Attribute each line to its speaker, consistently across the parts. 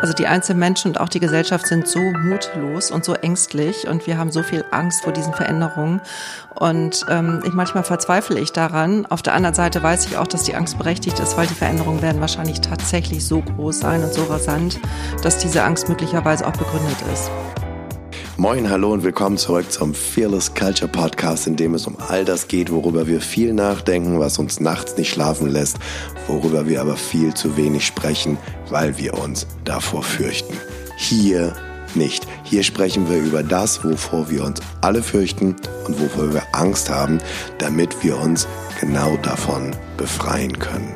Speaker 1: Also die einzelnen Menschen und auch die Gesellschaft sind so mutlos und so ängstlich und wir haben so viel Angst vor diesen Veränderungen. Und ähm, ich manchmal verzweifle ich daran. Auf der anderen Seite weiß ich auch, dass die Angst berechtigt ist, weil die Veränderungen werden wahrscheinlich tatsächlich so groß sein und so rasant, dass diese Angst möglicherweise auch begründet ist.
Speaker 2: Moin, hallo und willkommen zurück zum Fearless Culture Podcast, in dem es um all das geht, worüber wir viel nachdenken, was uns nachts nicht schlafen lässt, worüber wir aber viel zu wenig sprechen, weil wir uns davor fürchten. Hier nicht. Hier sprechen wir über das, wovor wir uns alle fürchten und wovor wir Angst haben, damit wir uns genau davon befreien können.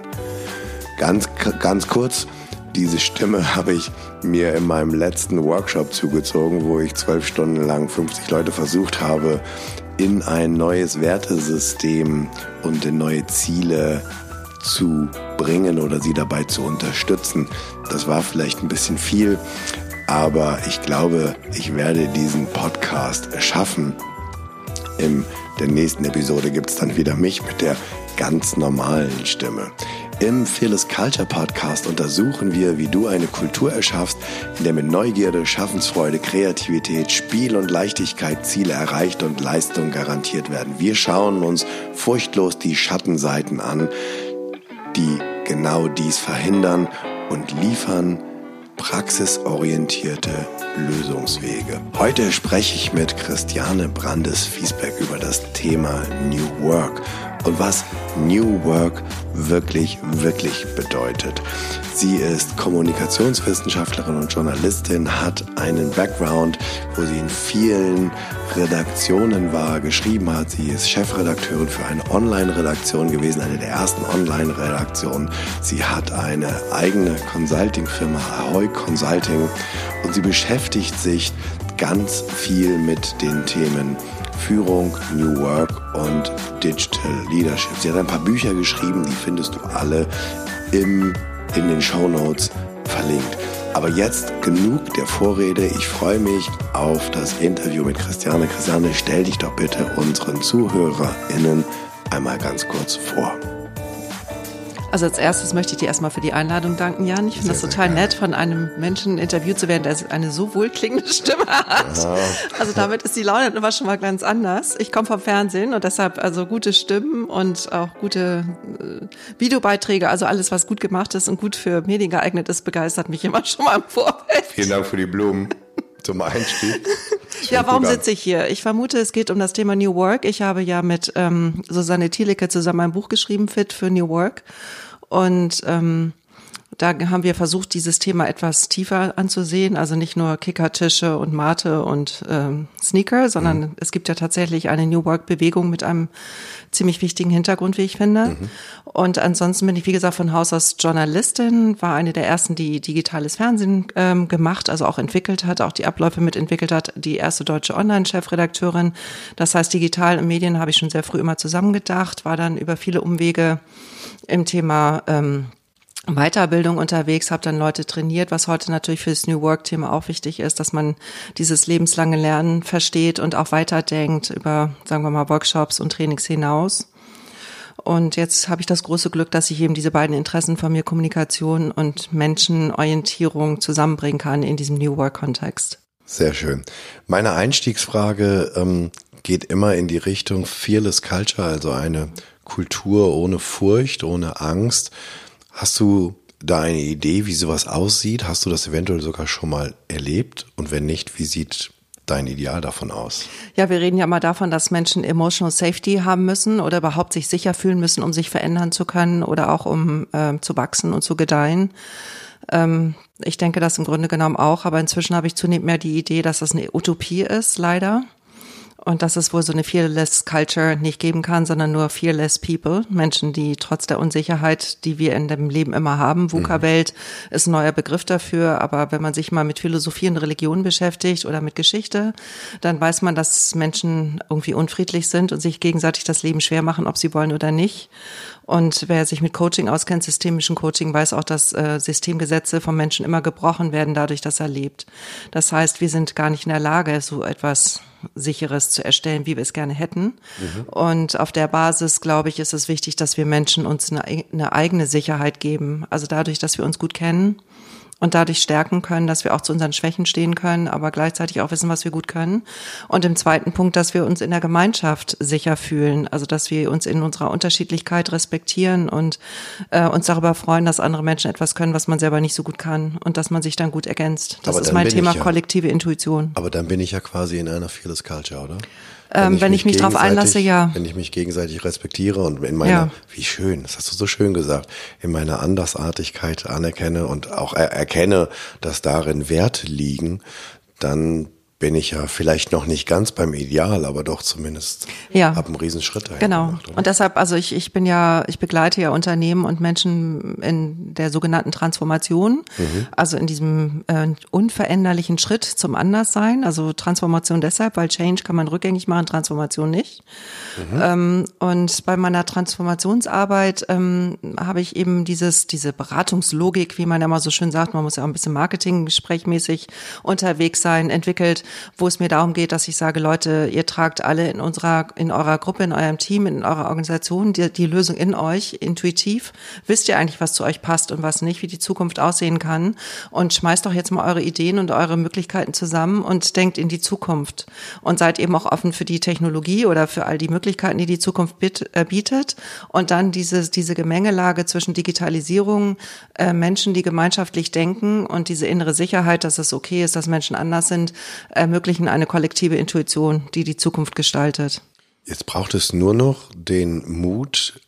Speaker 2: Ganz, ganz kurz, diese Stimme habe ich mir in meinem letzten Workshop zugezogen, wo ich zwölf Stunden lang 50 Leute versucht habe, in ein neues Wertesystem und in neue Ziele zu bringen oder sie dabei zu unterstützen. Das war vielleicht ein bisschen viel, aber ich glaube, ich werde diesen Podcast schaffen. In der nächsten Episode gibt es dann wieder mich mit der ganz normalen Stimme. Im Fearless Culture Podcast untersuchen wir, wie du eine Kultur erschaffst, in der mit Neugierde, Schaffensfreude, Kreativität, Spiel und Leichtigkeit Ziele erreicht und Leistung garantiert werden. Wir schauen uns furchtlos die Schattenseiten an, die genau dies verhindern und liefern praxisorientierte Lösungswege. Heute spreche ich mit Christiane Brandes-Fiesbeck über das Thema New Work und was New Work wirklich, wirklich bedeutet. Sie ist Kommunikationswissenschaftlerin und Journalistin, hat einen Background, wo sie in vielen Redaktionen war, geschrieben hat. Sie ist Chefredakteurin für eine Online-Redaktion gewesen, eine der ersten Online-Redaktionen. Sie hat eine eigene Consulting-Firma, Ahoy Consulting, und sie beschäftigt sich ganz viel mit den Themen Führung, New Work und Digital Leadership. Sie hat ein paar Bücher geschrieben, die findest du alle im, in den Show Notes verlinkt. Aber jetzt genug der Vorrede. Ich freue mich auf das Interview mit Christiane. Christiane, stell dich doch bitte unseren ZuhörerInnen einmal ganz kurz vor.
Speaker 1: Also als erstes möchte ich dir erstmal für die Einladung danken, Jan. Ich finde das total nett, von einem Menschen interviewt zu werden, der eine so wohlklingende Stimme hat. Ja. Also damit ist die Laune immer schon mal ganz anders. Ich komme vom Fernsehen und deshalb also gute Stimmen und auch gute äh, Videobeiträge, also alles, was gut gemacht ist und gut für Medien geeignet ist, begeistert mich immer schon mal im Vorfeld.
Speaker 2: Vielen Dank für die Blumen zum Einstieg.
Speaker 1: Ja, warum sitze ich hier? Ich vermute, es geht um das Thema New Work. Ich habe ja mit ähm, Susanne Thielicke zusammen ein Buch geschrieben, Fit für New Work. Und ähm, da haben wir versucht, dieses Thema etwas tiefer anzusehen. Also nicht nur Kickertische und Mate und ähm, Sneaker, sondern mhm. es gibt ja tatsächlich eine New Work-Bewegung mit einem ziemlich wichtigen Hintergrund, wie ich finde. Mhm. Und ansonsten bin ich, wie gesagt, von Haus aus Journalistin, war eine der ersten, die digitales Fernsehen ähm, gemacht, also auch entwickelt hat, auch die Abläufe mitentwickelt hat, die erste deutsche Online-Chefredakteurin. Das heißt, digital und Medien habe ich schon sehr früh immer zusammengedacht, war dann über viele Umwege im Thema ähm, Weiterbildung unterwegs, habe dann Leute trainiert, was heute natürlich für das New Work-Thema auch wichtig ist, dass man dieses lebenslange Lernen versteht und auch weiterdenkt über, sagen wir mal, Workshops und Trainings hinaus. Und jetzt habe ich das große Glück, dass ich eben diese beiden Interessen von mir, Kommunikation und Menschenorientierung, zusammenbringen kann in diesem New Work-Kontext.
Speaker 2: Sehr schön. Meine Einstiegsfrage ähm, geht immer in die Richtung Fearless Culture, also eine Kultur ohne Furcht, ohne Angst. Hast du da eine Idee, wie sowas aussieht? Hast du das eventuell sogar schon mal erlebt? Und wenn nicht, wie sieht dein Ideal davon aus?
Speaker 1: Ja, wir reden ja mal davon, dass Menschen emotional safety haben müssen oder überhaupt sich sicher fühlen müssen, um sich verändern zu können oder auch um äh, zu wachsen und zu gedeihen. Ähm, ich denke das im Grunde genommen auch, aber inzwischen habe ich zunehmend mehr die Idee, dass das eine Utopie ist, leider und dass es wohl so eine Fearless Culture nicht geben kann, sondern nur Fearless People, Menschen, die trotz der Unsicherheit, die wir in dem Leben immer haben, VUCA-Welt mhm. ist ein neuer Begriff dafür, aber wenn man sich mal mit Philosophie und Religion beschäftigt oder mit Geschichte, dann weiß man, dass Menschen irgendwie unfriedlich sind und sich gegenseitig das Leben schwer machen, ob sie wollen oder nicht. Und wer sich mit Coaching auskennt, systemischen Coaching, weiß auch, dass äh, Systemgesetze vom Menschen immer gebrochen werden, dadurch, dass er lebt. Das heißt, wir sind gar nicht in der Lage, so etwas sicheres zu erstellen, wie wir es gerne hätten. Mhm. Und auf der Basis, glaube ich, ist es wichtig, dass wir Menschen uns eine, eine eigene Sicherheit geben. Also dadurch, dass wir uns gut kennen und dadurch stärken können, dass wir auch zu unseren Schwächen stehen können, aber gleichzeitig auch wissen, was wir gut können. Und im zweiten Punkt, dass wir uns in der Gemeinschaft sicher fühlen, also dass wir uns in unserer Unterschiedlichkeit respektieren und äh, uns darüber freuen, dass andere Menschen etwas können, was man selber nicht so gut kann und dass man sich dann gut ergänzt. Das ist mein Thema ja, kollektive Intuition.
Speaker 2: Aber dann bin ich ja quasi in einer Fearless Culture, oder?
Speaker 1: Ähm, wenn ich, wenn ich mich, darauf einlasse, ja.
Speaker 2: Wenn ich mich gegenseitig respektiere und in meiner, ja. wie schön, das hast du so schön gesagt, in meiner Andersartigkeit anerkenne und auch er erkenne, dass darin Werte liegen, dann bin ich ja vielleicht noch nicht ganz beim Ideal, aber doch zumindest
Speaker 1: ja.
Speaker 2: habe einen Riesenschritt dahin
Speaker 1: Genau. Gemacht, und deshalb, also ich, ich bin ja, ich begleite ja Unternehmen und Menschen in der sogenannten Transformation, mhm. also in diesem äh, unveränderlichen Schritt zum Anderssein. Also Transformation deshalb, weil Change kann man rückgängig machen, Transformation nicht. Mhm. Ähm, und bei meiner Transformationsarbeit ähm, habe ich eben dieses, diese Beratungslogik, wie man mal so schön sagt, man muss ja auch ein bisschen Marketing-sprechmäßig unterwegs sein, entwickelt, wo es mir darum geht, dass ich sage, Leute, ihr tragt alle in unserer, in eurer Gruppe, in eurem Team, in eurer Organisation die, die Lösung in euch, intuitiv. Wisst ihr eigentlich, was zu euch passt und was nicht, wie die Zukunft aussehen kann? Und schmeißt doch jetzt mal eure Ideen und eure Möglichkeiten zusammen und denkt in die Zukunft. Und seid eben auch offen für die Technologie oder für all die Möglichkeiten, die die Zukunft äh, bietet. Und dann diese, diese Gemengelage zwischen Digitalisierung, äh, Menschen, die gemeinschaftlich denken und diese innere Sicherheit, dass es okay ist, dass Menschen anders sind, äh, ermöglichen eine kollektive Intuition, die die Zukunft gestaltet.
Speaker 2: Jetzt braucht es nur noch den Mut,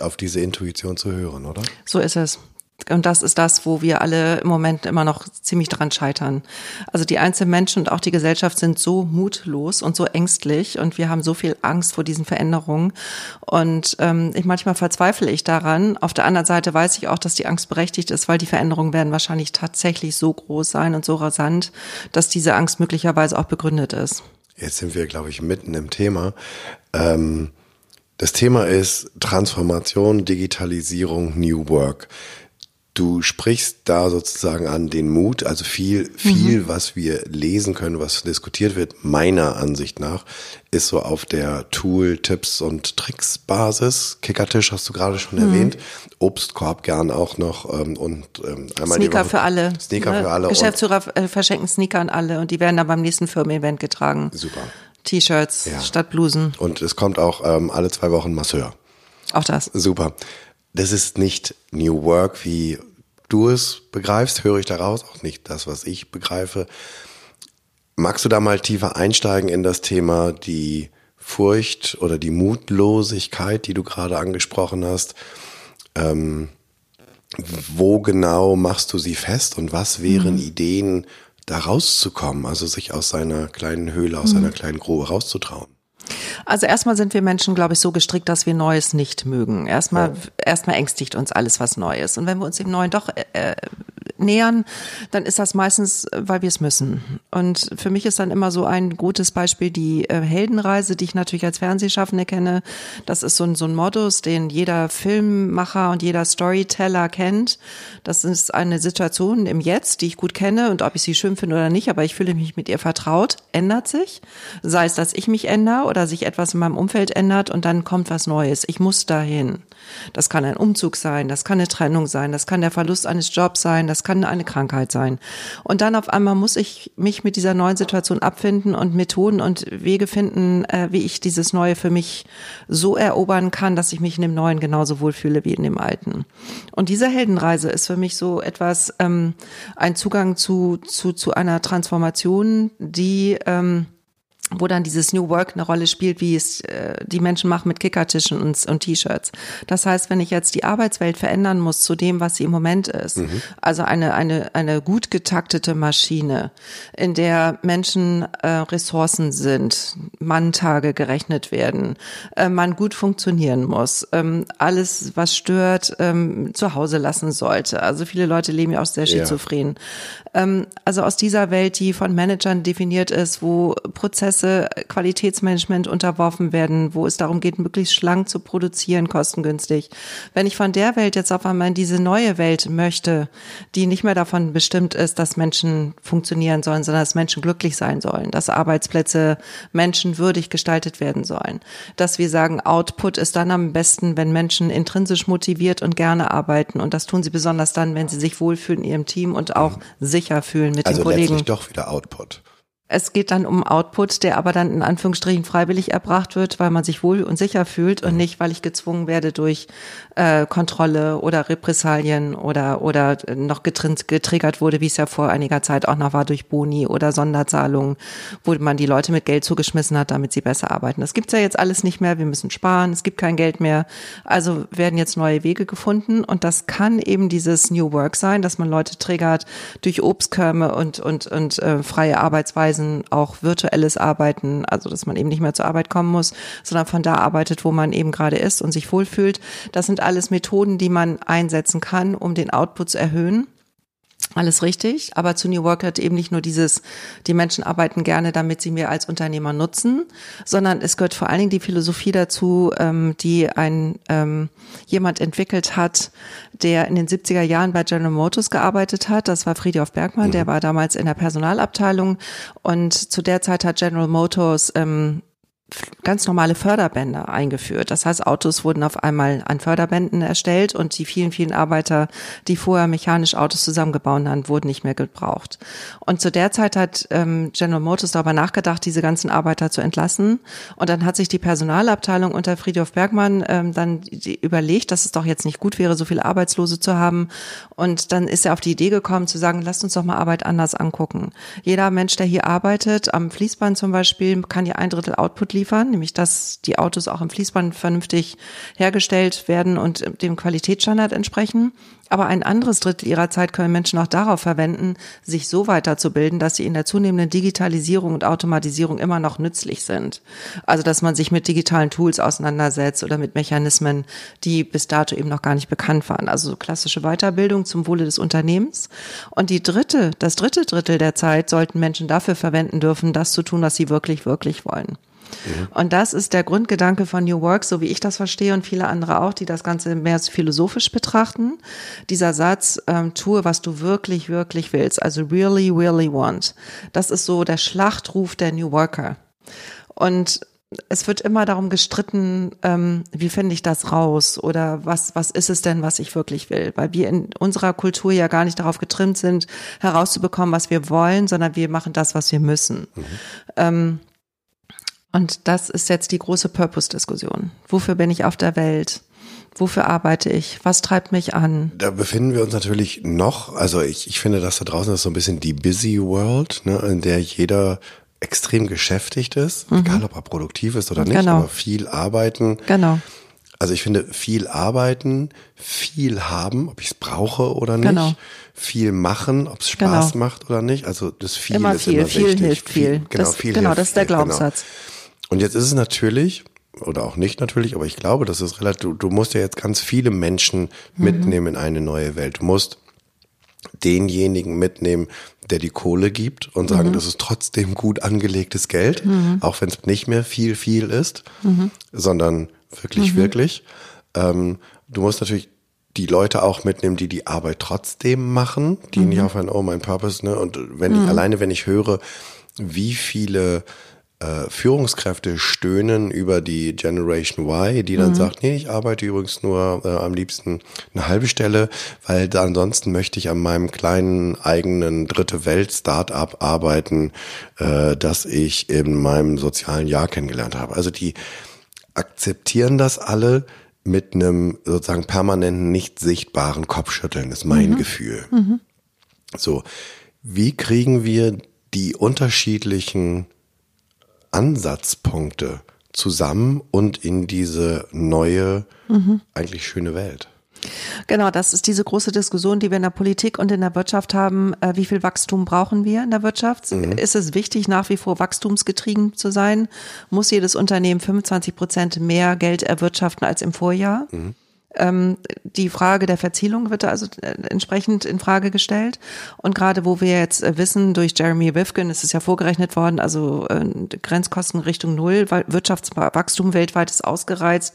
Speaker 2: auf diese Intuition zu hören, oder?
Speaker 1: So ist es. Und das ist das, wo wir alle im Moment immer noch ziemlich dran scheitern. Also die einzelnen Menschen und auch die Gesellschaft sind so mutlos und so ängstlich und wir haben so viel Angst vor diesen Veränderungen. Und ähm, ich manchmal verzweifle ich daran. Auf der anderen Seite weiß ich auch, dass die Angst berechtigt ist, weil die Veränderungen werden wahrscheinlich tatsächlich so groß sein und so rasant, dass diese Angst möglicherweise auch begründet ist.
Speaker 2: Jetzt sind wir, glaube ich, mitten im Thema. Ähm, das Thema ist Transformation, Digitalisierung, New Work. Du sprichst da sozusagen an den Mut, also viel, viel, mhm. was wir lesen können, was diskutiert wird, meiner Ansicht nach, ist so auf der Tool, Tipps und Tricks Basis. Kickertisch hast du gerade schon mhm. erwähnt. Obstkorb gern auch noch ähm, und ähm,
Speaker 1: einmal Sneaker für alle.
Speaker 2: Sneaker ne? für alle.
Speaker 1: Geschäftsführer äh, verschenken Sneaker an alle und die werden dann beim nächsten Firmen-Event getragen.
Speaker 2: Super.
Speaker 1: T-Shirts ja. statt Blusen.
Speaker 2: Und es kommt auch ähm, alle zwei Wochen Masseur.
Speaker 1: Auch das.
Speaker 2: Super das ist nicht New Work, wie du es begreifst, höre ich daraus, auch nicht das, was ich begreife. Magst du da mal tiefer einsteigen in das Thema die Furcht oder die Mutlosigkeit, die du gerade angesprochen hast? Ähm, wo genau machst du sie fest und was wären mhm. Ideen, da rauszukommen, also sich aus seiner kleinen Höhle, aus mhm. seiner kleinen Grube rauszutrauen?
Speaker 1: Also erstmal sind wir Menschen, glaube ich, so gestrickt, dass wir Neues nicht mögen. Erstmal, ja. erstmal ängstigt uns alles, was neu ist. Und wenn wir uns dem Neuen doch äh, äh nähern, dann ist das meistens, weil wir es müssen. Und für mich ist dann immer so ein gutes Beispiel die äh, Heldenreise, die ich natürlich als Fernsehschaffende kenne. Das ist so ein, so ein Modus, den jeder Filmmacher und jeder Storyteller kennt. Das ist eine Situation im Jetzt, die ich gut kenne und ob ich sie schön finde oder nicht, aber ich fühle mich mit ihr vertraut, ändert sich. Sei es, dass ich mich ändere oder sich etwas in meinem Umfeld ändert und dann kommt was Neues. Ich muss dahin. Das kann ein Umzug sein, das kann eine Trennung sein, das kann der Verlust eines Jobs sein, das kann eine Krankheit sein. Und dann auf einmal muss ich mich mit dieser neuen Situation abfinden und Methoden und Wege finden, äh, wie ich dieses Neue für mich so erobern kann, dass ich mich in dem Neuen genauso wohlfühle wie in dem Alten. Und diese Heldenreise ist für mich so etwas, ähm, ein Zugang zu, zu, zu einer Transformation, die ähm, wo dann dieses New Work eine Rolle spielt, wie es äh, die Menschen machen mit Kickertischen und, und T-Shirts. Das heißt, wenn ich jetzt die Arbeitswelt verändern muss zu dem, was sie im Moment ist, mhm. also eine, eine, eine gut getaktete Maschine, in der Menschen äh, Ressourcen sind, Manntage gerechnet werden, äh, man gut funktionieren muss, ähm, alles, was stört, ähm, zu Hause lassen sollte. Also viele Leute leben ja auch sehr schizophren. Ja. Ähm, also aus dieser Welt, die von Managern definiert ist, wo Prozesse Prozesse, Qualitätsmanagement unterworfen werden, wo es darum geht, möglichst schlank zu produzieren, kostengünstig. Wenn ich von der Welt jetzt auf einmal in diese neue Welt möchte, die nicht mehr davon bestimmt ist, dass Menschen funktionieren sollen, sondern dass Menschen glücklich sein sollen, dass Arbeitsplätze menschenwürdig gestaltet werden sollen, dass wir sagen, Output ist dann am besten, wenn Menschen intrinsisch motiviert und gerne arbeiten. Und das tun sie besonders dann, wenn sie sich wohlfühlen in ihrem Team und auch sicher fühlen mit
Speaker 2: also
Speaker 1: den Kollegen.
Speaker 2: letztlich doch wieder Output.
Speaker 1: Es geht dann um Output, der aber dann in Anführungsstrichen freiwillig erbracht wird, weil man sich wohl und sicher fühlt und nicht, weil ich gezwungen werde durch äh, Kontrolle oder Repressalien oder oder noch getriggert wurde, wie es ja vor einiger Zeit auch noch war durch Boni oder Sonderzahlungen, wo man die Leute mit Geld zugeschmissen hat, damit sie besser arbeiten. Das gibt's ja jetzt alles nicht mehr. Wir müssen sparen. Es gibt kein Geld mehr. Also werden jetzt neue Wege gefunden und das kann eben dieses New Work sein, dass man Leute triggert durch Obstkörme und und und äh, freie Arbeitsweisen auch virtuelles Arbeiten, also dass man eben nicht mehr zur Arbeit kommen muss, sondern von da arbeitet, wo man eben gerade ist und sich wohlfühlt. Das sind alles Methoden, die man einsetzen kann, um den Output zu erhöhen. Alles richtig, aber zu New Work hat eben nicht nur dieses, die Menschen arbeiten gerne, damit sie mir als Unternehmer nutzen, sondern es gehört vor allen Dingen die Philosophie dazu, ähm, die ein ähm, jemand entwickelt hat, der in den 70er Jahren bei General Motors gearbeitet hat. Das war Friedhof Bergmann, der war damals in der Personalabteilung und zu der Zeit hat General Motors ähm, ganz normale Förderbänder eingeführt. Das heißt, Autos wurden auf einmal an Förderbänden erstellt und die vielen, vielen Arbeiter, die vorher mechanisch Autos zusammengebaut haben, wurden nicht mehr gebraucht. Und zu der Zeit hat ähm, General Motors darüber nachgedacht, diese ganzen Arbeiter zu entlassen. Und dann hat sich die Personalabteilung unter Friedhof Bergmann ähm, dann überlegt, dass es doch jetzt nicht gut wäre, so viele Arbeitslose zu haben. Und dann ist er auf die Idee gekommen zu sagen, lasst uns doch mal Arbeit anders angucken. Jeder Mensch, der hier arbeitet, am Fließband zum Beispiel, kann ja ein Drittel Output liefern liefern, nämlich dass die Autos auch im Fließband vernünftig hergestellt werden und dem Qualitätsstandard entsprechen. Aber ein anderes Drittel ihrer Zeit können Menschen auch darauf verwenden, sich so weiterzubilden, dass sie in der zunehmenden Digitalisierung und Automatisierung immer noch nützlich sind. Also dass man sich mit digitalen Tools auseinandersetzt oder mit Mechanismen, die bis dato eben noch gar nicht bekannt waren. Also so klassische Weiterbildung zum Wohle des Unternehmens. Und die dritte, das dritte Drittel der Zeit sollten Menschen dafür verwenden dürfen, das zu tun, was sie wirklich, wirklich wollen. Und das ist der Grundgedanke von New Work, so wie ich das verstehe und viele andere auch, die das Ganze mehr philosophisch betrachten. Dieser Satz, ähm, tue, was du wirklich, wirklich willst, also really, really want. Das ist so der Schlachtruf der New Worker. Und es wird immer darum gestritten, ähm, wie finde ich das raus oder was, was ist es denn, was ich wirklich will? Weil wir in unserer Kultur ja gar nicht darauf getrimmt sind, herauszubekommen, was wir wollen, sondern wir machen das, was wir müssen. Mhm. Ähm, und das ist jetzt die große Purpose-Diskussion. Wofür bin ich auf der Welt? Wofür arbeite ich? Was treibt mich an?
Speaker 2: Da befinden wir uns natürlich noch, also ich, ich finde, dass da draußen ist so ein bisschen die Busy World, ne, in der jeder extrem geschäftigt ist, mhm. egal ob er produktiv ist oder nicht, genau. aber viel arbeiten.
Speaker 1: Genau.
Speaker 2: Also ich finde, viel arbeiten, viel haben, ob ich es brauche oder nicht, genau. viel machen, ob es Spaß genau. macht oder nicht. Also das viel
Speaker 1: immer
Speaker 2: ist
Speaker 1: viel,
Speaker 2: immer
Speaker 1: viel
Speaker 2: wichtig.
Speaker 1: hilft viel.
Speaker 2: Genau,
Speaker 1: das,
Speaker 2: viel
Speaker 1: genau,
Speaker 2: hilft
Speaker 1: das ist der
Speaker 2: viel, genau. Und jetzt ist es natürlich, oder auch nicht natürlich, aber ich glaube, das ist relativ, du, du musst ja jetzt ganz viele Menschen
Speaker 1: Mhm.
Speaker 2: mitnehmen in eine neue Welt. Du musst denjenigen mitnehmen, der die Kohle gibt und sagen,
Speaker 1: Mhm.
Speaker 2: das ist trotzdem gut angelegtes Geld, auch wenn es nicht mehr viel, viel ist,
Speaker 1: Mhm.
Speaker 2: sondern wirklich, wirklich. Ähm, du musst natürlich die Leute auch mitnehmen, die die Arbeit trotzdem machen, die
Speaker 1: Mhm.
Speaker 2: nicht auf ein, oh, mein Purpose, ne? Und wenn ich, alleine wenn ich höre, wie viele äh, Führungskräfte stöhnen über die Generation Y, die dann sagt, nee, ich arbeite übrigens nur äh, am liebsten eine halbe Stelle, weil da ansonsten möchte ich an meinem kleinen eigenen dritte Welt Startup arbeiten, äh, das ich in meinem sozialen Jahr kennengelernt habe. Also die akzeptieren das alle mit einem sozusagen permanenten, nicht sichtbaren Kopfschütteln, ist mein Gefühl. So, wie kriegen wir die unterschiedlichen Ansatzpunkte zusammen und in diese neue, eigentlich schöne Welt?
Speaker 1: Genau, das ist diese große Diskussion, die wir in der Politik und in der Wirtschaft haben. Äh, wie viel Wachstum brauchen wir in der Wirtschaft? Ist es wichtig, nach wie vor wachstumsgetrieben zu sein? Muss jedes Unternehmen 25 Prozent mehr Geld erwirtschaften als im Vorjahr? Ähm, die Frage der Verzielung wird da also äh, entsprechend in Frage gestellt. Und gerade wo wir jetzt äh, wissen, durch Jeremy Rifkin ist es ja vorgerechnet worden, also äh, Grenzkosten Richtung Null, Wirtschaftswachstum weltweit ist ausgereizt.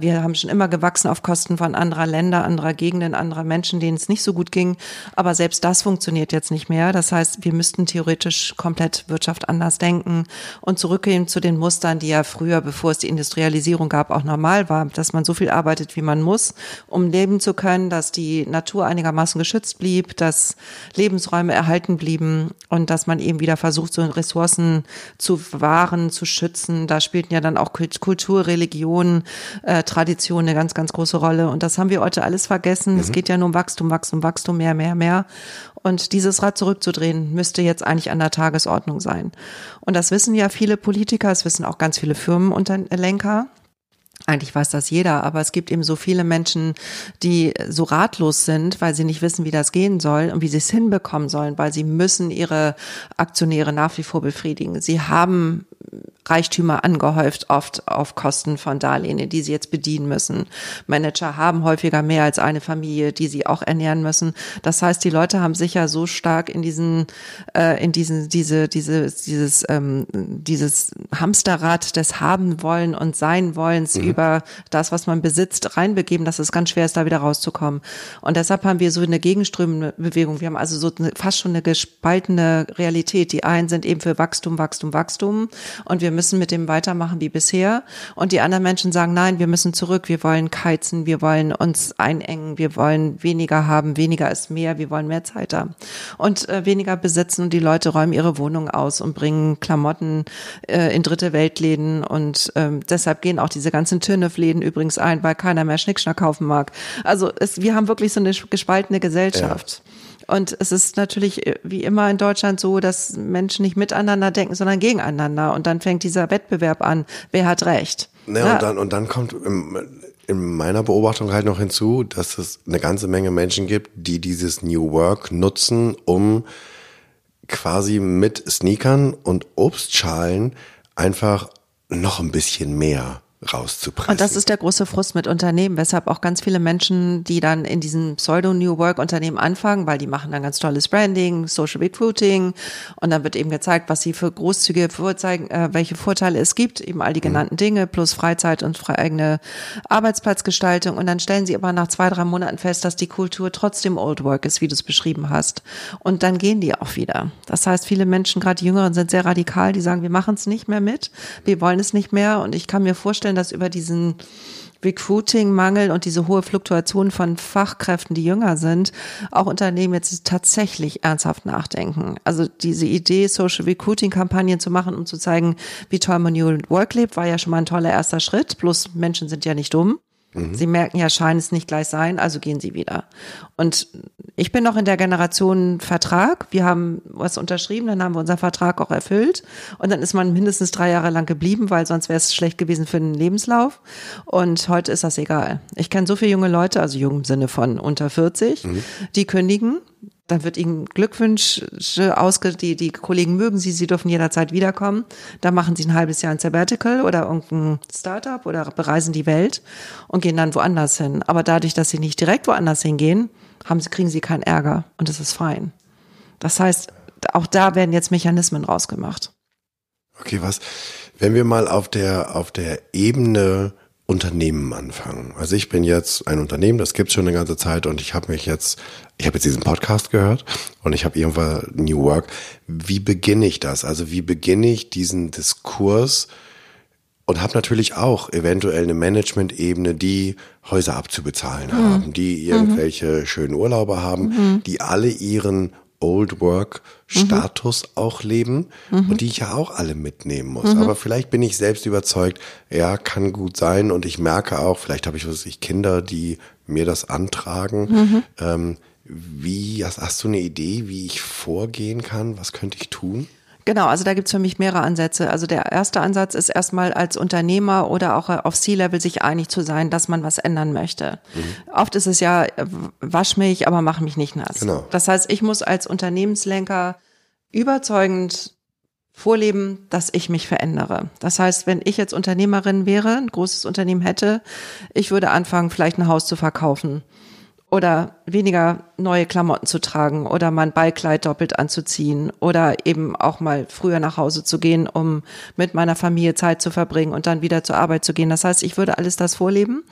Speaker 1: Wir haben schon immer gewachsen auf Kosten von anderer Länder, anderer Gegenden, anderer Menschen, denen es nicht so gut ging. Aber selbst das funktioniert jetzt nicht mehr. Das heißt, wir müssten theoretisch komplett Wirtschaft anders denken und zurückgehen zu den Mustern, die ja früher, bevor es die Industrialisierung gab, auch normal war, dass man so viel arbeitet, wie man muss, um leben zu können, dass die Natur einigermaßen geschützt blieb, dass Lebensräume erhalten blieben und dass man eben wieder versucht, so Ressourcen zu wahren, zu schützen. Da spielten ja dann auch Kultur, Religion, äh, Tradition eine ganz, ganz große Rolle. Und das haben wir heute alles vergessen. Mhm. Es geht ja nur um Wachstum, Wachstum, Wachstum, mehr, mehr, mehr. Und dieses Rad zurückzudrehen, müsste jetzt eigentlich an der Tagesordnung sein. Und das wissen ja viele Politiker, es wissen auch ganz viele Firmenlenker. Eigentlich weiß das jeder, aber es gibt eben so viele Menschen, die so ratlos sind, weil sie nicht wissen, wie das gehen soll und wie sie es hinbekommen sollen, weil sie müssen ihre Aktionäre nach wie vor befriedigen. Sie haben Reichtümer angehäuft, oft auf Kosten von Darlehen, die sie jetzt bedienen müssen. Manager haben häufiger mehr als eine Familie, die sie auch ernähren müssen. Das heißt, die Leute haben sich ja so stark in diesen, äh, in diesen, diese, diese, dieses, ähm, dieses Hamsterrad des Haben wollen und Sein wollens mhm. über das, was man besitzt, reinbegeben, dass es ganz schwer ist, da wieder rauszukommen. Und deshalb haben wir so eine gegenströmende Bewegung. Wir haben also so eine, fast schon eine gespaltene Realität. Die einen sind eben für Wachstum, Wachstum, Wachstum und wir müssen mit dem weitermachen wie bisher. Und die anderen Menschen sagen, nein, wir müssen zurück, wir wollen keizen, wir wollen uns einengen, wir wollen weniger haben, weniger ist mehr, wir wollen mehr Zeit haben. Und äh, weniger besitzen und die Leute räumen ihre Wohnung aus und bringen Klamotten äh, in dritte Weltläden und ähm, deshalb gehen auch diese ganzen Tönöf-Läden übrigens ein, weil keiner mehr Schnickschnack kaufen mag. Also es, wir haben wirklich so eine gespaltene Gesellschaft. Ja. Und es ist natürlich äh, wie immer in Deutschland so, dass Menschen nicht miteinander denken, sondern gegeneinander. Und dann fängt dieser Wettbewerb an. Wer hat recht?
Speaker 2: Ne, ja. und, dann, und dann kommt in meiner Beobachtung halt noch hinzu, dass es eine ganze Menge Menschen gibt, die dieses New Work nutzen, um quasi mit Sneakern und Obstschalen einfach noch ein bisschen mehr rauszupressen.
Speaker 1: Und das ist der große Frust mit Unternehmen, weshalb auch ganz viele Menschen, die dann in diesen Pseudo-New Work-Unternehmen anfangen, weil die machen dann ganz tolles Branding, Social Recruiting und dann wird eben gezeigt, was sie für großzügige vorzeigen, äh, welche Vorteile es gibt, eben all die mhm. genannten mhm. Dinge plus Freizeit und frei eigene Arbeitsplatzgestaltung und dann stellen sie aber nach zwei, drei Monaten fest, dass die Kultur trotzdem Old Work ist, wie du es beschrieben hast. Und dann gehen die auch wieder. Das heißt, viele Menschen, gerade die Jüngeren, sind sehr radikal, die sagen, wir machen es nicht mehr mit, wir wollen es nicht mehr und ich kann mir vorstellen, vorstellen, dass über diesen Recruiting-Mangel und diese hohe Fluktuation von Fachkräften, die jünger sind, auch Unternehmen jetzt tatsächlich ernsthaft nachdenken. Also diese Idee, Social Recruiting-Kampagnen zu machen, um zu zeigen, wie toll man New Work lebt, war ja schon mal ein toller erster Schritt. Plus Menschen sind ja nicht dumm. Mhm. Sie merken ja, scheint es nicht gleich sein, also gehen sie wieder. Und ich bin noch in der Generation Vertrag. Wir haben was unterschrieben, dann haben wir unseren Vertrag auch erfüllt. Und dann ist man mindestens drei Jahre lang geblieben, weil sonst wäre es schlecht gewesen für den Lebenslauf. Und heute ist das egal. Ich kenne so viele junge Leute, also jung im Sinne von unter 40, mhm. die kündigen, dann wird ihnen Glückwünsche ausge, die, die Kollegen mögen sie, sie dürfen jederzeit wiederkommen. Dann machen sie ein halbes Jahr ein Sabbatical oder irgendein Startup oder bereisen die Welt und gehen dann woanders hin. Aber dadurch, dass sie nicht direkt woanders hingehen, haben kriegen sie keinen Ärger und das ist fein. Das heißt, auch da werden jetzt Mechanismen rausgemacht.
Speaker 2: Okay, was, wenn wir mal auf der, auf der Ebene Unternehmen anfangen. Also ich bin jetzt ein Unternehmen, das gibt schon eine ganze Zeit und ich habe mich jetzt, ich habe jetzt diesen Podcast gehört und ich habe irgendwann New Work. Wie beginne ich das? Also wie beginne ich diesen Diskurs und habe natürlich auch eventuell eine Management-Ebene, die Häuser abzubezahlen mhm. haben, die irgendwelche mhm. schönen Urlaube haben, mhm. die alle ihren Old Work Status mhm. auch leben mhm. und die ich ja auch alle mitnehmen muss. Mhm. Aber vielleicht bin ich selbst überzeugt, ja, kann gut sein und ich merke auch, vielleicht habe ich, was ich, Kinder, die mir das antragen. Mhm. Ähm, wie, hast, hast du eine Idee, wie ich vorgehen kann? Was könnte ich tun?
Speaker 1: Genau, also da gibt's für mich mehrere Ansätze. Also der erste Ansatz ist erstmal als Unternehmer oder auch auf C-Level sich einig zu sein, dass man was ändern möchte. Mhm. Oft ist es ja, wasch mich, aber mach mich nicht nass. Genau. Das heißt, ich muss als Unternehmenslenker überzeugend vorleben, dass ich mich verändere. Das heißt, wenn ich jetzt Unternehmerin wäre, ein großes Unternehmen hätte, ich würde anfangen, vielleicht ein Haus zu verkaufen oder weniger neue Klamotten zu tragen oder mein Ballkleid doppelt anzuziehen oder eben auch mal früher nach Hause zu gehen, um mit meiner Familie Zeit zu verbringen und dann wieder zur Arbeit zu gehen. Das heißt, ich würde alles das vorleben,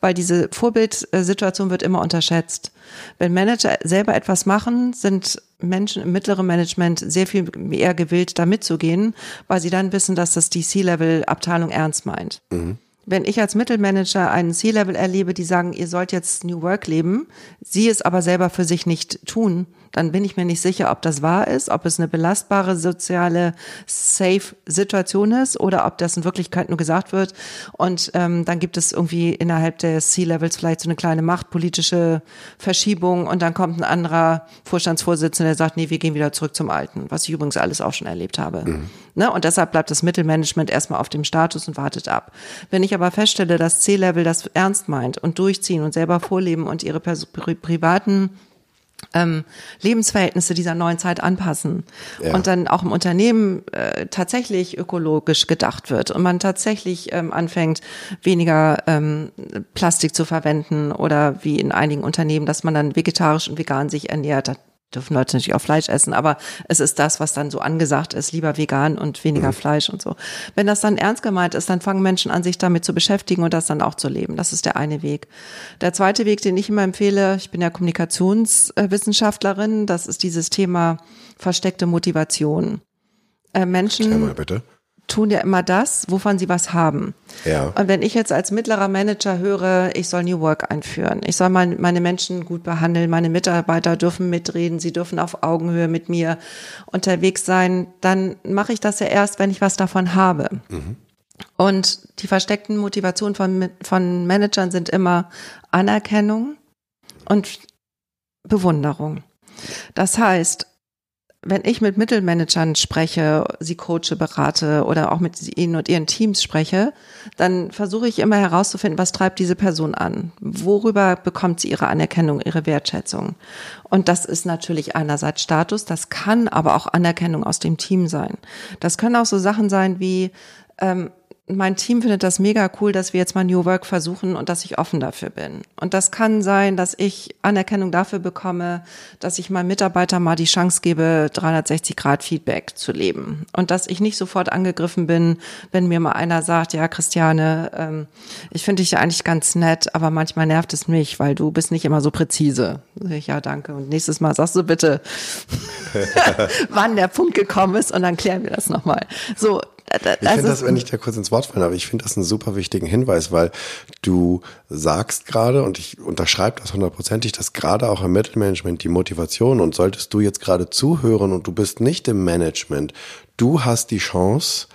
Speaker 1: weil diese Vorbildsituation wird immer unterschätzt. Wenn Manager selber etwas machen, sind Menschen im mittleren Management sehr viel eher gewillt, da mitzugehen, weil sie dann wissen, dass das die C-Level-Abteilung ernst meint. Mhm wenn ich als Mittelmanager einen C-Level erlebe, die sagen, ihr sollt jetzt New Work leben, sie es aber selber für sich nicht tun, dann bin ich mir nicht sicher, ob das wahr ist, ob es eine belastbare soziale Safe-Situation ist oder ob das in Wirklichkeit nur gesagt wird. Und ähm, dann gibt es irgendwie innerhalb des C-Levels vielleicht so eine kleine machtpolitische Verschiebung und dann kommt ein anderer Vorstandsvorsitzender, der sagt, nee, wir gehen wieder zurück zum Alten, was ich übrigens alles auch schon erlebt habe. Mhm. Ne? Und deshalb bleibt das Mittelmanagement erstmal auf dem Status und wartet ab. Wenn ich aber feststelle, dass C-Level das ernst meint und durchziehen und selber vorleben und ihre pri privaten ähm, Lebensverhältnisse dieser neuen Zeit anpassen ja. und dann auch im Unternehmen äh, tatsächlich ökologisch gedacht wird und man tatsächlich ähm, anfängt, weniger ähm, Plastik zu verwenden oder wie in einigen Unternehmen, dass man dann vegetarisch und vegan sich ernährt dürfen Leute natürlich auch Fleisch essen, aber es ist das, was dann so angesagt ist, lieber vegan und weniger mhm. Fleisch und so. Wenn das dann ernst gemeint ist, dann fangen Menschen an, sich damit zu beschäftigen und das dann auch zu leben. Das ist der eine Weg. Der zweite Weg, den ich immer empfehle, ich bin ja Kommunikationswissenschaftlerin, das ist dieses Thema versteckte Motivation. Äh, Menschen. Mal bitte tun ja immer das, wovon sie was haben. Ja. Und wenn ich jetzt als mittlerer Manager höre, ich soll New Work einführen, ich soll mein, meine Menschen gut behandeln, meine Mitarbeiter dürfen mitreden, sie dürfen auf Augenhöhe mit mir unterwegs sein, dann mache ich das ja erst, wenn ich was davon habe. Mhm. Und die versteckten Motivationen von, von Managern sind immer Anerkennung und Bewunderung. Das heißt, wenn ich mit Mittelmanagern spreche, sie coache, berate oder auch mit ihnen und ihren Teams spreche, dann versuche ich immer herauszufinden, was treibt diese Person an? Worüber bekommt sie ihre Anerkennung, ihre Wertschätzung? Und das ist natürlich einerseits Status, das kann aber auch Anerkennung aus dem Team sein. Das können auch so Sachen sein wie, ähm, mein Team findet das mega cool, dass wir jetzt mal New Work versuchen und dass ich offen dafür bin. Und das kann sein, dass ich Anerkennung dafür bekomme, dass ich meinem Mitarbeiter mal die Chance gebe, 360 Grad Feedback zu leben. Und dass ich nicht sofort angegriffen bin, wenn mir mal einer sagt, ja, Christiane, ähm, ich finde dich ja eigentlich ganz nett, aber manchmal nervt es mich, weil du bist nicht immer so präzise. Ich, ja, danke. Und nächstes Mal sagst du bitte, wann der Punkt gekommen ist und dann klären wir das nochmal. So,
Speaker 2: ich finde das, wenn ich da kurz ins Wort fallen habe, ich finde das einen super wichtigen Hinweis, weil du sagst gerade, und ich unterschreibe das hundertprozentig, dass gerade auch im Mittelmanagement die Motivation und solltest du jetzt gerade zuhören und du bist nicht im Management, du hast die Chance,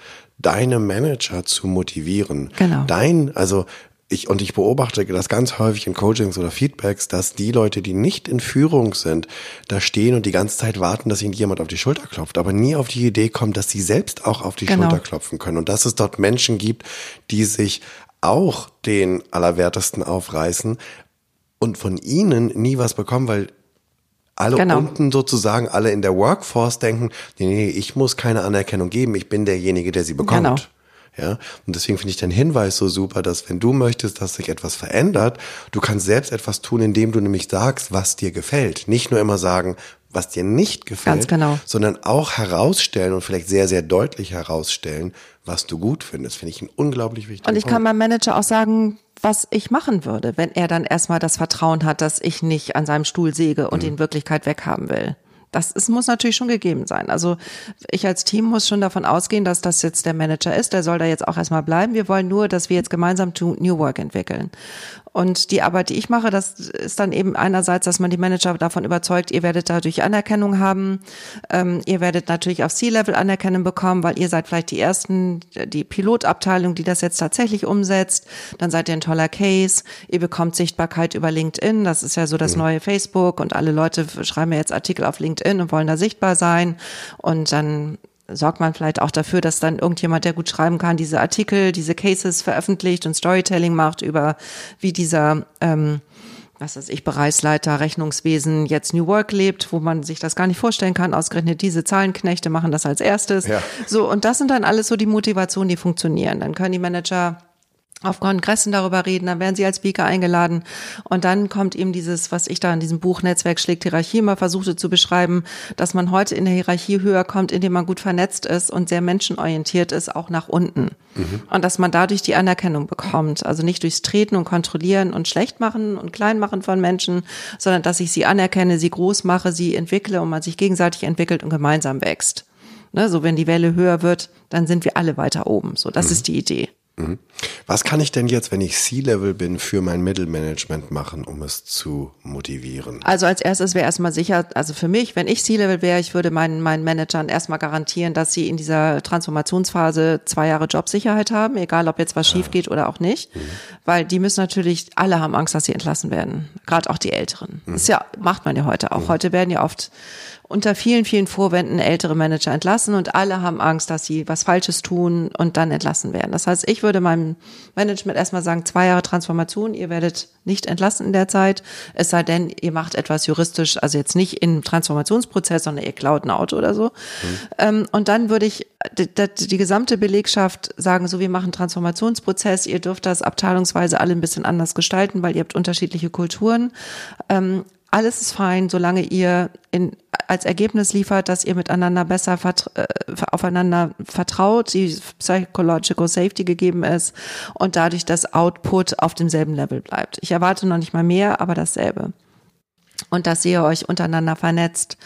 Speaker 2: deine Manager zu motivieren. Genau. Dein, also ich, und ich beobachte das ganz häufig in Coachings oder Feedbacks, dass die Leute, die nicht in Führung sind, da stehen und die ganze Zeit warten, dass ihnen jemand auf die Schulter klopft, aber nie auf die Idee kommt, dass sie selbst auch auf die genau. Schulter klopfen können und dass es dort Menschen gibt, die sich auch den Allerwertesten aufreißen und von ihnen nie was bekommen, weil alle genau. unten sozusagen, alle in der Workforce denken, nee, nee, ich muss keine Anerkennung geben, ich bin derjenige, der sie bekommt. Genau. Ja, und deswegen finde ich den Hinweis so super, dass wenn du möchtest, dass sich etwas verändert, du kannst selbst etwas tun, indem du nämlich sagst, was dir gefällt. Nicht nur immer sagen, was dir nicht gefällt, genau. sondern auch herausstellen und vielleicht sehr, sehr deutlich herausstellen, was du gut findest. Finde ich einen unglaublich wichtigen
Speaker 1: Und ich Punkt. kann meinem Manager auch sagen, was ich machen würde, wenn er dann erstmal das Vertrauen hat, dass ich nicht an seinem Stuhl säge und mhm. ihn in Wirklichkeit weghaben will. Das ist, muss natürlich schon gegeben sein. Also ich als Team muss schon davon ausgehen, dass das jetzt der Manager ist. Der soll da jetzt auch erstmal bleiben. Wir wollen nur, dass wir jetzt gemeinsam New Work entwickeln. Und die Arbeit, die ich mache, das ist dann eben einerseits, dass man die Manager davon überzeugt, ihr werdet dadurch Anerkennung haben. Ähm, ihr werdet natürlich auf C-Level Anerkennung bekommen, weil ihr seid vielleicht die ersten, die Pilotabteilung, die das jetzt tatsächlich umsetzt. Dann seid ihr ein toller Case. Ihr bekommt Sichtbarkeit über LinkedIn. Das ist ja so das mhm. neue Facebook und alle Leute schreiben ja jetzt Artikel auf LinkedIn und wollen da sichtbar sein. Und dann sorgt man vielleicht auch dafür, dass dann irgendjemand, der gut schreiben kann, diese Artikel, diese Cases veröffentlicht und Storytelling macht über, wie dieser ähm, was weiß ich, Bereichsleiter, Rechnungswesen, jetzt New Work lebt, wo man sich das gar nicht vorstellen kann. Ausgerechnet diese Zahlenknechte machen das als erstes. Ja. So, und das sind dann alles so die Motivationen, die funktionieren. Dann können die Manager auf Kongressen darüber reden, dann werden sie als Speaker eingeladen und dann kommt eben dieses, was ich da in diesem Buch Netzwerk schlägt Hierarchie immer versuchte zu beschreiben, dass man heute in der Hierarchie höher kommt, indem man gut vernetzt ist und sehr menschenorientiert ist, auch nach unten. Mhm. Und dass man dadurch die Anerkennung bekommt, also nicht durchs Treten und Kontrollieren und Schlechtmachen und Kleinmachen von Menschen, sondern dass ich sie anerkenne, sie groß mache, sie entwickle und man sich gegenseitig entwickelt und gemeinsam wächst. Ne, so wenn die Welle höher wird, dann sind wir alle weiter oben. So, das mhm. ist die Idee.
Speaker 2: Mhm. Was kann ich denn jetzt, wenn ich C-Level bin, für mein Mittelmanagement machen, um es zu motivieren?
Speaker 1: Also als erstes wäre erstmal sicher, also für mich, wenn ich C-Level wäre, ich würde meinen, meinen Managern erstmal garantieren, dass sie in dieser Transformationsphase zwei Jahre Jobsicherheit haben, egal ob jetzt was ah. schief geht oder auch nicht. Mhm. Weil die müssen natürlich, alle haben Angst, dass sie entlassen werden. Gerade auch die Älteren. Mhm. Das ist ja, macht man ja heute auch. Mhm. Heute werden ja oft unter vielen, vielen Vorwänden ältere Manager entlassen und alle haben Angst, dass sie was Falsches tun und dann entlassen werden. Das heißt, ich würde meinem Management erstmal sagen, zwei Jahre Transformation, ihr werdet nicht entlassen in der Zeit, es sei denn, ihr macht etwas juristisch, also jetzt nicht im Transformationsprozess, sondern ihr klaut ein Auto oder so. Mhm. Ähm, und dann würde ich die, die, die gesamte Belegschaft sagen, so wir machen Transformationsprozess, ihr dürft das abteilungsweise alle ein bisschen anders gestalten, weil ihr habt unterschiedliche Kulturen. Ähm, alles ist fein, solange ihr in, als Ergebnis liefert, dass ihr miteinander besser vert, äh, aufeinander vertraut, die Psychological Safety gegeben ist und dadurch das Output auf demselben Level bleibt. Ich erwarte noch nicht mal mehr, aber dasselbe. Und dass ihr euch untereinander vernetzt.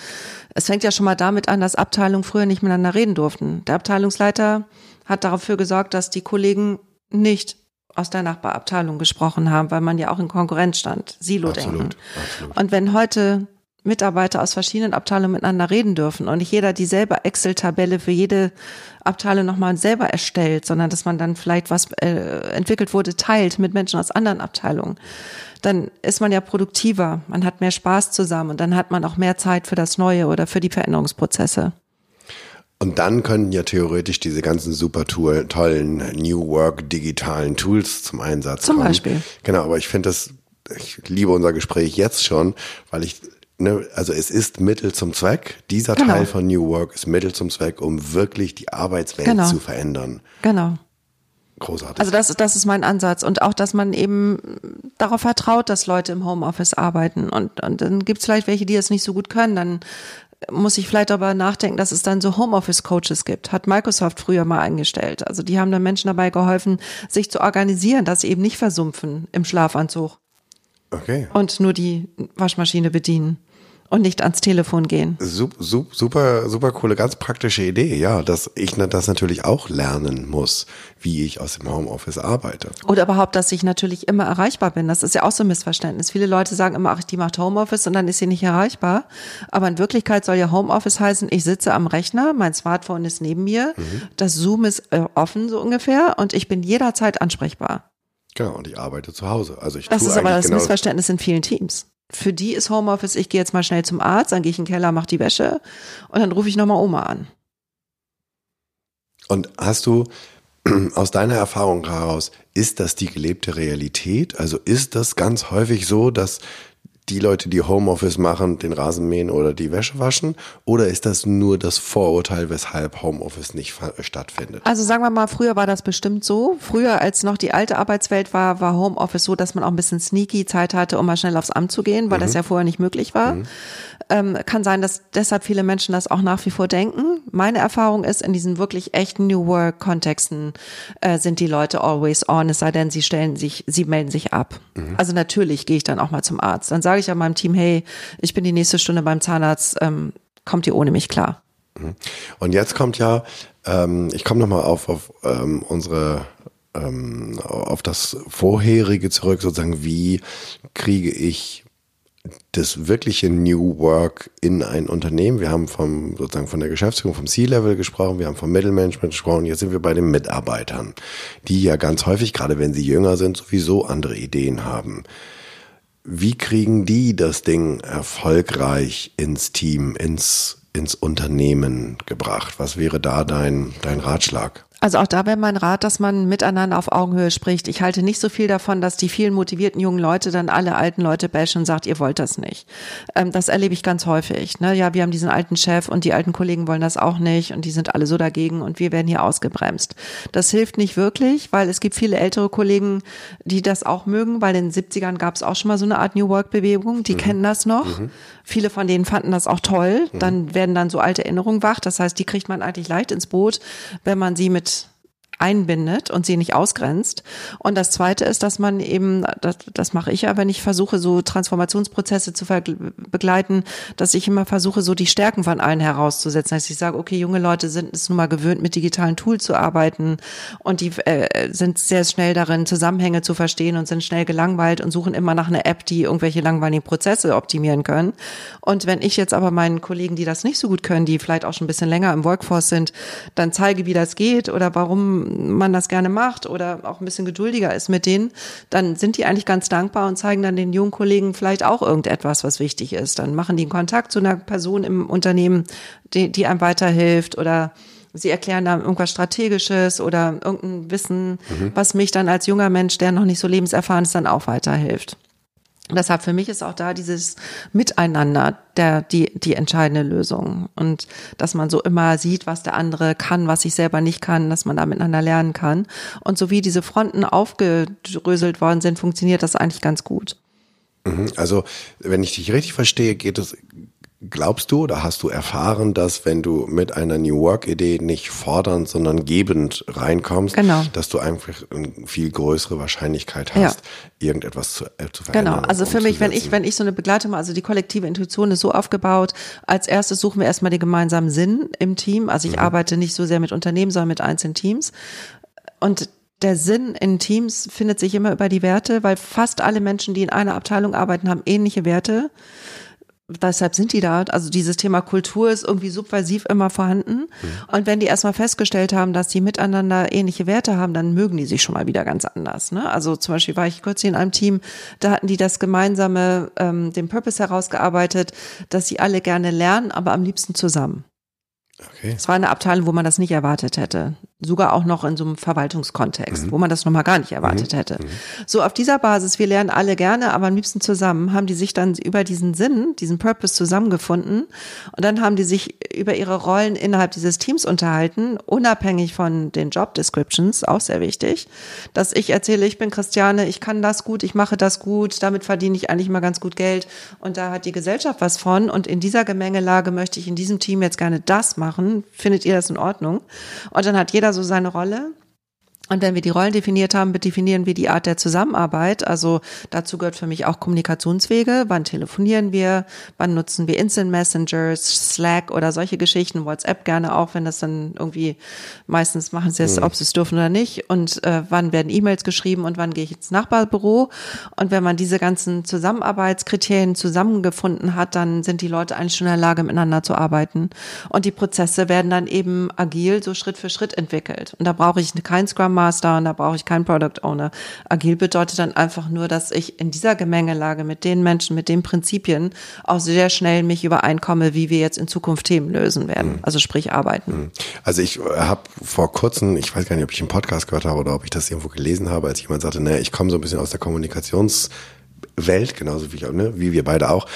Speaker 1: Es fängt ja schon mal damit an, dass Abteilungen früher nicht miteinander reden durften. Der Abteilungsleiter hat dafür gesorgt, dass die Kollegen nicht aus der Nachbarabteilung gesprochen haben, weil man ja auch in Konkurrenz stand, Silo-Denken. Und wenn heute Mitarbeiter aus verschiedenen Abteilungen miteinander reden dürfen und nicht jeder dieselbe Excel-Tabelle für jede Abteilung nochmal selber erstellt, sondern dass man dann vielleicht was äh, entwickelt wurde, teilt mit Menschen aus anderen Abteilungen, dann ist man ja produktiver, man hat mehr Spaß zusammen und dann hat man auch mehr Zeit für das Neue oder für die Veränderungsprozesse.
Speaker 2: Und dann könnten ja theoretisch diese ganzen super tollen New Work digitalen Tools zum Einsatz
Speaker 1: zum
Speaker 2: kommen.
Speaker 1: Zum Beispiel.
Speaker 2: Genau, aber ich finde das, ich liebe unser Gespräch jetzt schon, weil ich Ne, also es ist Mittel zum Zweck. Dieser genau. Teil von New Work ist Mittel zum Zweck, um wirklich die Arbeitswelt genau. zu verändern.
Speaker 1: Genau.
Speaker 2: Großartig.
Speaker 1: Also das, das ist mein Ansatz. Und auch, dass man eben darauf vertraut, dass Leute im Homeoffice arbeiten. Und, und dann gibt es vielleicht welche, die das nicht so gut können. Dann muss ich vielleicht aber nachdenken, dass es dann so Homeoffice-Coaches gibt. Hat Microsoft früher mal eingestellt. Also die haben dann Menschen dabei geholfen, sich zu organisieren, dass sie eben nicht versumpfen im Schlafanzug.
Speaker 2: Okay.
Speaker 1: Und nur die Waschmaschine bedienen und nicht ans Telefon gehen.
Speaker 2: Super, super coole, ganz praktische Idee, ja, dass ich das natürlich auch lernen muss, wie ich aus dem Homeoffice arbeite.
Speaker 1: Oder überhaupt, dass ich natürlich immer erreichbar bin. Das ist ja auch so ein Missverständnis. Viele Leute sagen immer, ach, die macht Homeoffice und dann ist sie nicht erreichbar. Aber in Wirklichkeit soll ja Homeoffice heißen, ich sitze am Rechner, mein Smartphone ist neben mir, mhm. das Zoom ist äh, offen so ungefähr und ich bin jederzeit ansprechbar.
Speaker 2: Genau, und ich arbeite zu Hause. Also ich
Speaker 1: das ist aber das genau Missverständnis in vielen Teams für die ist Homeoffice, ich gehe jetzt mal schnell zum Arzt, dann gehe ich in den Keller, mache die Wäsche und dann rufe ich nochmal Oma an.
Speaker 2: Und hast du aus deiner Erfahrung heraus, ist das die gelebte Realität? Also ist das ganz häufig so, dass die Leute, die Homeoffice machen, den Rasen mähen oder die Wäsche waschen? Oder ist das nur das Vorurteil, weshalb Homeoffice nicht stattfindet?
Speaker 1: Also sagen wir mal, früher war das bestimmt so. Früher, als noch die alte Arbeitswelt war, war Homeoffice so, dass man auch ein bisschen sneaky Zeit hatte, um mal schnell aufs Amt zu gehen, weil mhm. das ja vorher nicht möglich war. Mhm. Ähm, kann sein, dass deshalb viele Menschen das auch nach wie vor denken. Meine Erfahrung ist, in diesen wirklich echten New Work Kontexten äh, sind die Leute always on, es sei denn, sie stellen sich, sie melden sich ab. Mhm. Also natürlich gehe ich dann auch mal zum Arzt. Dann sage ich ja meinem Team, hey, ich bin die nächste Stunde beim Zahnarzt, ähm, kommt ihr ohne mich klar?
Speaker 2: Mhm. Und jetzt kommt ja, ähm, ich komme nochmal auf, auf ähm, unsere ähm, auf das vorherige zurück, sozusagen, wie kriege ich das wirkliche New Work in ein Unternehmen. Wir haben vom, sozusagen von der Geschäftsführung, vom C-Level gesprochen, wir haben vom Mittelmanagement gesprochen, jetzt sind wir bei den Mitarbeitern, die ja ganz häufig, gerade wenn sie jünger sind, sowieso andere Ideen haben. Wie kriegen die das Ding erfolgreich ins Team, ins, ins Unternehmen gebracht? Was wäre da dein, dein Ratschlag?
Speaker 1: Also auch da wäre mein Rat, dass man miteinander auf Augenhöhe spricht. Ich halte nicht so viel davon, dass die vielen motivierten jungen Leute dann alle alten Leute bashen und sagt, ihr wollt das nicht. Ähm, das erlebe ich ganz häufig. Ne? Ja, wir haben diesen alten Chef und die alten Kollegen wollen das auch nicht und die sind alle so dagegen und wir werden hier ausgebremst. Das hilft nicht wirklich, weil es gibt viele ältere Kollegen, die das auch mögen, weil in den 70ern gab es auch schon mal so eine Art New Work Bewegung, die mhm. kennen das noch. Mhm. Viele von denen fanden das auch toll. Mhm. Dann werden dann so alte Erinnerungen wach. Das heißt, die kriegt man eigentlich leicht ins Boot, wenn man sie mit einbindet und sie nicht ausgrenzt. Und das Zweite ist, dass man eben, das, das mache ich ja, wenn ich versuche, so Transformationsprozesse zu begleiten, dass ich immer versuche, so die Stärken von allen herauszusetzen. Dass ich sage, okay, junge Leute sind es nun mal gewöhnt, mit digitalen Tools zu arbeiten und die äh, sind sehr schnell darin, Zusammenhänge zu verstehen und sind schnell gelangweilt und suchen immer nach einer App, die irgendwelche langweiligen Prozesse optimieren können. Und wenn ich jetzt aber meinen Kollegen, die das nicht so gut können, die vielleicht auch schon ein bisschen länger im Workforce sind, dann zeige, wie das geht oder warum man das gerne macht oder auch ein bisschen geduldiger ist mit denen, dann sind die eigentlich ganz dankbar und zeigen dann den jungen Kollegen vielleicht auch irgendetwas, was wichtig ist. Dann machen die einen Kontakt zu einer Person im Unternehmen, die, die einem weiterhilft oder Sie erklären da irgendwas Strategisches oder irgendein Wissen, mhm. was mich dann als junger Mensch, der noch nicht so lebenserfahren ist, dann auch weiterhilft. Deshalb für mich ist auch da dieses Miteinander der, die, die entscheidende Lösung. Und dass man so immer sieht, was der andere kann, was ich selber nicht kann, dass man da miteinander lernen kann. Und so wie diese Fronten aufgedröselt worden sind, funktioniert das eigentlich ganz gut.
Speaker 2: Mhm. Also, wenn ich dich richtig verstehe, geht es Glaubst du oder hast du erfahren, dass wenn du mit einer New Work-Idee nicht fordernd, sondern gebend reinkommst,
Speaker 1: genau.
Speaker 2: dass du einfach eine viel größere Wahrscheinlichkeit hast, ja. irgendetwas zu, äh, zu
Speaker 1: verändern? Genau, also für mich, wenn ich, wenn ich so eine Begleitung mache, also die kollektive Intuition ist so aufgebaut, als erstes suchen wir erstmal den gemeinsamen Sinn im Team. Also ich mhm. arbeite nicht so sehr mit Unternehmen, sondern mit einzelnen Teams. Und der Sinn in Teams findet sich immer über die Werte, weil fast alle Menschen, die in einer Abteilung arbeiten, haben ähnliche Werte deshalb sind die da. Also dieses Thema Kultur ist irgendwie subversiv immer vorhanden. Mhm. Und wenn die erstmal festgestellt haben, dass die miteinander ähnliche Werte haben, dann mögen die sich schon mal wieder ganz anders. Ne? Also zum Beispiel war ich kurz hier in einem Team, da hatten die das gemeinsame, ähm, den Purpose herausgearbeitet, dass sie alle gerne lernen, aber am liebsten zusammen. Okay. Es war eine Abteilung, wo man das nicht erwartet hätte sogar auch noch in so einem Verwaltungskontext, mhm. wo man das nochmal gar nicht erwartet mhm. hätte. Mhm. So auf dieser Basis, wir lernen alle gerne, aber am liebsten zusammen, haben die sich dann über diesen Sinn, diesen Purpose zusammengefunden und dann haben die sich über ihre Rollen innerhalb dieses Teams unterhalten, unabhängig von den Job Descriptions, auch sehr wichtig, dass ich erzähle, ich bin Christiane, ich kann das gut, ich mache das gut, damit verdiene ich eigentlich mal ganz gut Geld und da hat die Gesellschaft was von und in dieser Gemengelage möchte ich in diesem Team jetzt gerne das machen, findet ihr das in Ordnung? Und dann hat jeder so seine Rolle. Und wenn wir die Rollen definiert haben, definieren wir die Art der Zusammenarbeit. Also dazu gehört für mich auch Kommunikationswege. Wann telefonieren wir? Wann nutzen wir Instant Messengers, Slack oder solche Geschichten? WhatsApp gerne auch, wenn das dann irgendwie meistens machen sie es, mhm. ob sie es dürfen oder nicht. Und äh, wann werden E-Mails geschrieben und wann gehe ich ins Nachbarbüro? Und wenn man diese ganzen Zusammenarbeitskriterien zusammengefunden hat, dann sind die Leute eigentlich schon in der Lage, miteinander zu arbeiten. Und die Prozesse werden dann eben agil so Schritt für Schritt entwickelt. Und da brauche ich kein Scrum Master und da brauche ich keinen Product Owner. Agil bedeutet dann einfach nur, dass ich in dieser Gemengelage mit den Menschen, mit den Prinzipien auch sehr schnell mich übereinkomme, wie wir jetzt in Zukunft Themen lösen werden. Mhm. Also sprich arbeiten. Mhm.
Speaker 2: Also ich habe vor kurzem, ich weiß gar nicht, ob ich einen Podcast gehört habe oder ob ich das irgendwo gelesen habe, als jemand sagte, naja, ich komme so ein bisschen aus der Kommunikationswelt, genauso wie, ne, wie wir beide auch.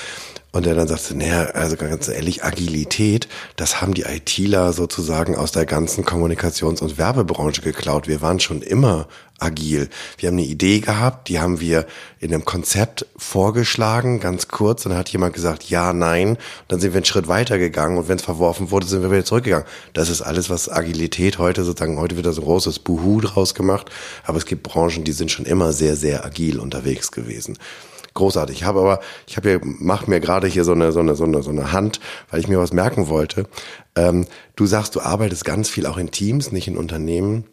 Speaker 2: Und der dann sagte, naja, also ganz ehrlich, Agilität, das haben die ITler sozusagen aus der ganzen Kommunikations- und Werbebranche geklaut. Wir waren schon immer agil. Wir haben eine Idee gehabt, die haben wir in einem Konzept vorgeschlagen, ganz kurz. Dann hat jemand gesagt, ja, nein. Und dann sind wir einen Schritt weiter gegangen und wenn es verworfen wurde, sind wir wieder zurückgegangen. Das ist alles, was Agilität heute sozusagen, heute wird da so ein großes Buhu draus gemacht. Aber es gibt Branchen, die sind schon immer sehr, sehr agil unterwegs gewesen großartig. Ich habe aber, ich habe hier, mach mir gerade hier so eine, so eine, so eine, so eine Hand, weil ich mir was merken wollte. Ähm, du sagst, du arbeitest ganz viel auch in Teams, nicht in Unternehmen.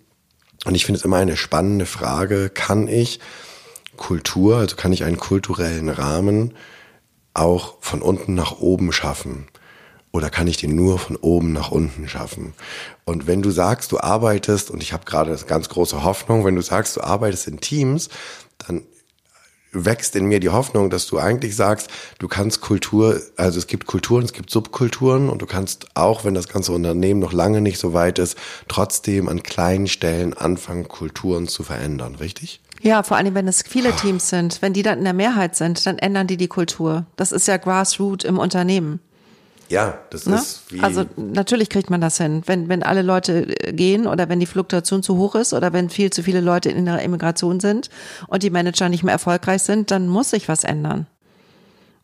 Speaker 2: Und ich finde es immer eine spannende Frage, kann ich Kultur, also kann ich einen kulturellen Rahmen auch von unten nach oben schaffen? Oder kann ich den nur von oben nach unten schaffen? Und wenn du sagst, du arbeitest, und ich habe gerade eine ganz große Hoffnung, wenn du sagst, du arbeitest in Teams, dann wächst in mir die Hoffnung, dass du eigentlich sagst, du kannst Kultur, also es gibt Kulturen, es gibt Subkulturen und du kannst auch, wenn das ganze Unternehmen noch lange nicht so weit ist, trotzdem an kleinen Stellen anfangen, Kulturen zu verändern, richtig?
Speaker 1: Ja, vor allem, wenn es viele Teams sind. Wenn die dann in der Mehrheit sind, dann ändern die die Kultur. Das ist ja Grassroot im Unternehmen.
Speaker 2: Ja, das ne? ist
Speaker 1: wie. Also natürlich kriegt man das hin. Wenn, wenn alle Leute äh, gehen oder wenn die Fluktuation zu hoch ist oder wenn viel zu viele Leute in der Immigration sind und die Manager nicht mehr erfolgreich sind, dann muss sich was ändern.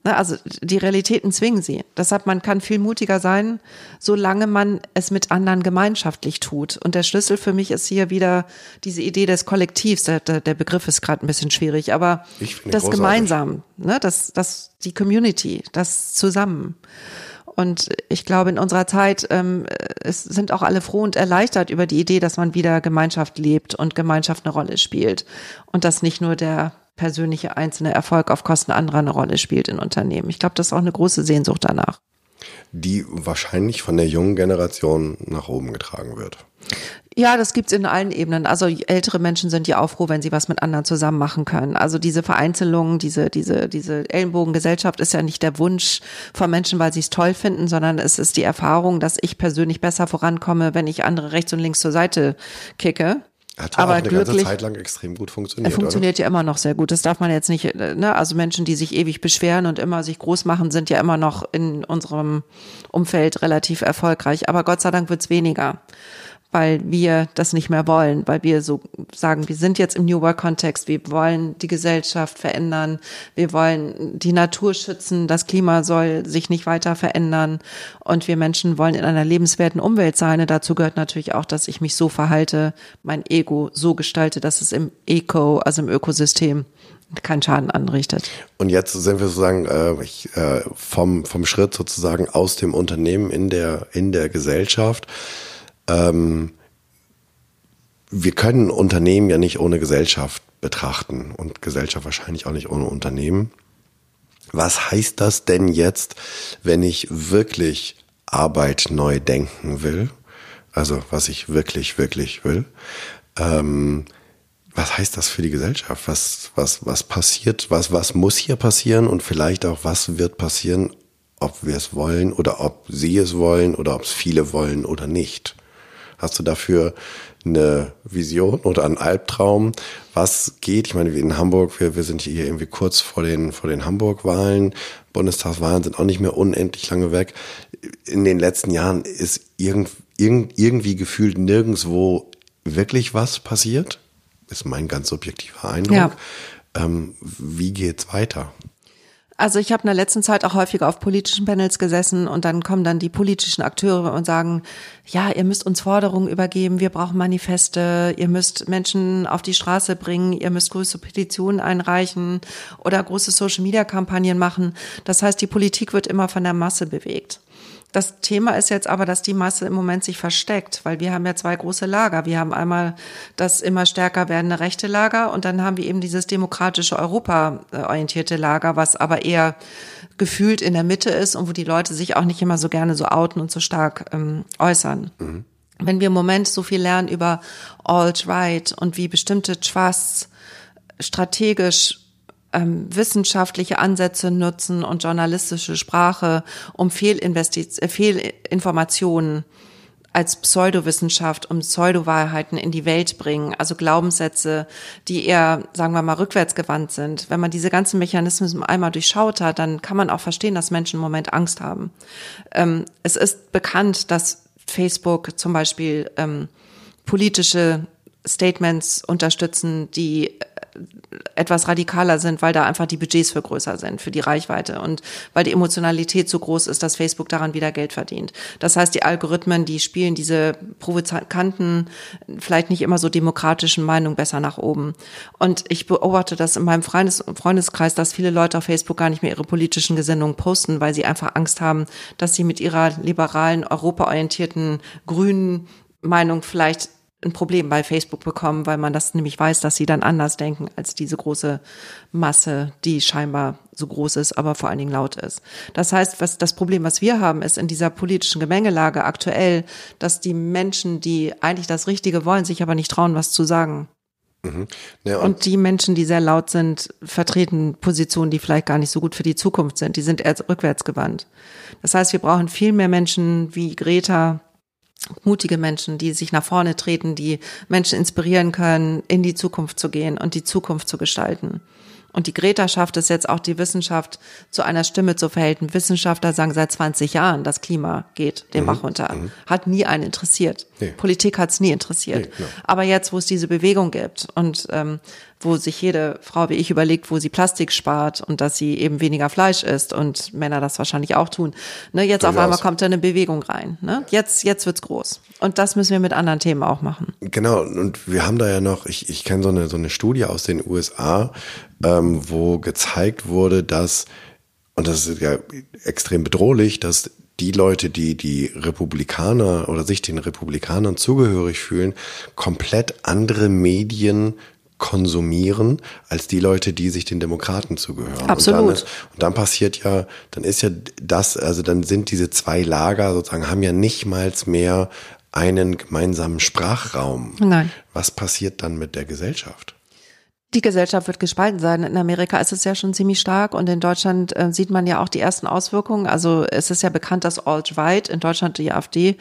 Speaker 1: Ne? Also die Realitäten zwingen sie. Deshalb, man kann viel mutiger sein, solange man es mit anderen gemeinschaftlich tut. Und der Schlüssel für mich ist hier wieder diese Idee des Kollektivs. Der, der Begriff ist gerade ein bisschen schwierig, aber das großartig. gemeinsam, ne? das, das, die Community, das zusammen. Und ich glaube, in unserer Zeit ähm, es sind auch alle froh und erleichtert über die Idee, dass man wieder Gemeinschaft lebt und Gemeinschaft eine Rolle spielt. Und dass nicht nur der persönliche einzelne Erfolg auf Kosten anderer eine Rolle spielt in Unternehmen. Ich glaube, das ist auch eine große Sehnsucht danach.
Speaker 2: Die wahrscheinlich von der jungen Generation nach oben getragen wird.
Speaker 1: Ja, das gibt's in allen Ebenen. Also ältere Menschen sind ja auch froh, wenn sie was mit anderen zusammen machen können. Also diese Vereinzelung, diese, diese, diese Ellenbogengesellschaft ist ja nicht der Wunsch von Menschen, weil sie es toll finden, sondern es ist die Erfahrung, dass ich persönlich besser vorankomme, wenn ich andere rechts und links zur Seite kicke.
Speaker 2: Hat ja aber auch eine ganze Zeit lang extrem gut funktioniert.
Speaker 1: Er funktioniert
Speaker 2: oder?
Speaker 1: ja immer noch sehr gut. Das darf man jetzt nicht, ne? Also Menschen, die sich ewig beschweren und immer sich groß machen, sind ja immer noch in unserem Umfeld relativ erfolgreich. Aber Gott sei Dank wird's weniger weil wir das nicht mehr wollen, weil wir so sagen, wir sind jetzt im New Work Kontext, wir wollen die Gesellschaft verändern, wir wollen die Natur schützen, das Klima soll sich nicht weiter verändern und wir Menschen wollen in einer lebenswerten Umwelt sein. Und dazu gehört natürlich auch, dass ich mich so verhalte, mein Ego so gestalte, dass es im Eco, also im Ökosystem keinen Schaden anrichtet.
Speaker 2: Und jetzt sind wir sozusagen äh, ich, äh, vom, vom Schritt sozusagen aus dem Unternehmen in der, in der Gesellschaft ähm, wir können Unternehmen ja nicht ohne Gesellschaft betrachten und Gesellschaft wahrscheinlich auch nicht ohne Unternehmen. Was heißt das denn jetzt, wenn ich wirklich Arbeit neu denken will? Also was ich wirklich, wirklich will. Ähm, was heißt das für die Gesellschaft? Was, was, was passiert? Was, was muss hier passieren? Und vielleicht auch, was wird passieren, ob wir es wollen oder ob sie es wollen oder ob es viele wollen oder nicht? Hast du dafür eine Vision oder einen Albtraum? Was geht? Ich meine, in Hamburg, wir, wir sind hier irgendwie kurz vor den, vor den Hamburg-Wahlen. Bundestagswahlen sind auch nicht mehr unendlich lange weg. In den letzten Jahren ist irgend, irgend, irgendwie gefühlt nirgendwo wirklich was passiert. Ist mein ganz subjektiver Eindruck. Ja. Ähm, wie geht's weiter?
Speaker 1: Also ich habe in der letzten Zeit auch häufiger auf politischen Panels gesessen und dann kommen dann die politischen Akteure und sagen, ja, ihr müsst uns Forderungen übergeben, wir brauchen Manifeste, ihr müsst Menschen auf die Straße bringen, ihr müsst größere Petitionen einreichen oder große Social-Media-Kampagnen machen. Das heißt, die Politik wird immer von der Masse bewegt. Das Thema ist jetzt aber, dass die Masse im Moment sich versteckt, weil wir haben ja zwei große Lager. Wir haben einmal das immer stärker werdende rechte Lager und dann haben wir eben dieses demokratische Europa orientierte Lager, was aber eher gefühlt in der Mitte ist und wo die Leute sich auch nicht immer so gerne so outen und so stark ähm, äußern. Mhm. Wenn wir im Moment so viel lernen über Alt-Right und wie bestimmte Trusts strategisch ähm, wissenschaftliche Ansätze nutzen und journalistische Sprache, um Fehlinvestiz äh, Fehlinformationen als Pseudowissenschaft, um Pseudowahrheiten in die Welt bringen, also Glaubenssätze, die eher, sagen wir mal, rückwärtsgewandt sind. Wenn man diese ganzen Mechanismen einmal durchschaut hat, dann kann man auch verstehen, dass Menschen im Moment Angst haben. Ähm, es ist bekannt, dass Facebook zum Beispiel ähm, politische Statements unterstützen, die etwas radikaler sind, weil da einfach die Budgets für größer sind, für die Reichweite und weil die Emotionalität so groß ist, dass Facebook daran wieder Geld verdient. Das heißt, die Algorithmen, die spielen diese provokanten, vielleicht nicht immer so demokratischen Meinungen besser nach oben. Und ich beobachte das in meinem Freundes Freundeskreis, dass viele Leute auf Facebook gar nicht mehr ihre politischen Gesinnungen posten, weil sie einfach Angst haben, dass sie mit ihrer liberalen, europaorientierten, grünen Meinung vielleicht ein Problem bei Facebook bekommen, weil man das nämlich weiß, dass sie dann anders denken als diese große Masse, die scheinbar so groß ist, aber vor allen Dingen laut ist. Das heißt, was das Problem, was wir haben, ist in dieser politischen Gemengelage aktuell, dass die Menschen, die eigentlich das Richtige wollen, sich aber nicht trauen, was zu sagen. Mhm. Ja, und, und, die Menschen, die sehr laut sind, vertreten Positionen, die vielleicht gar nicht so gut für die Zukunft sind. Die sind eher rückwärtsgewandt. Das heißt, wir brauchen viel mehr Menschen wie Greta, mutige Menschen, die sich nach vorne treten, die Menschen inspirieren können, in die Zukunft zu gehen und die Zukunft zu gestalten. Und die Greta schafft es jetzt auch, die Wissenschaft zu einer Stimme zu verhalten. Wissenschaftler sagen seit 20 Jahren, das Klima geht den mhm. Bach runter. Mhm. Hat nie einen interessiert. Nee. Politik hat es nie interessiert. Nee, Aber jetzt, wo es diese Bewegung gibt und ähm, wo sich jede Frau wie ich überlegt, wo sie Plastik spart und dass sie eben weniger Fleisch isst und Männer das wahrscheinlich auch tun. Ne, jetzt Durchaus. auf einmal kommt da eine Bewegung rein. Ne? Jetzt, jetzt wird's groß. Und das müssen wir mit anderen Themen auch machen.
Speaker 2: Genau. Und wir haben da ja noch, ich, ich kenne so eine, so eine Studie aus den USA, ähm, wo gezeigt wurde, dass, und das ist ja extrem bedrohlich, dass die Leute, die die Republikaner oder sich den Republikanern zugehörig fühlen, komplett andere Medien konsumieren als die Leute, die sich den Demokraten zugehören.
Speaker 1: Absolut. Und
Speaker 2: dann, ist, und dann passiert ja, dann ist ja das, also dann sind diese zwei Lager sozusagen, haben ja nicht mal mehr einen gemeinsamen Sprachraum.
Speaker 1: Nein.
Speaker 2: Was passiert dann mit der Gesellschaft?
Speaker 1: Die Gesellschaft wird gespalten sein. In Amerika ist es ja schon ziemlich stark und in Deutschland äh, sieht man ja auch die ersten Auswirkungen. Also es ist ja bekannt, dass Alt-Right, in Deutschland die AfD,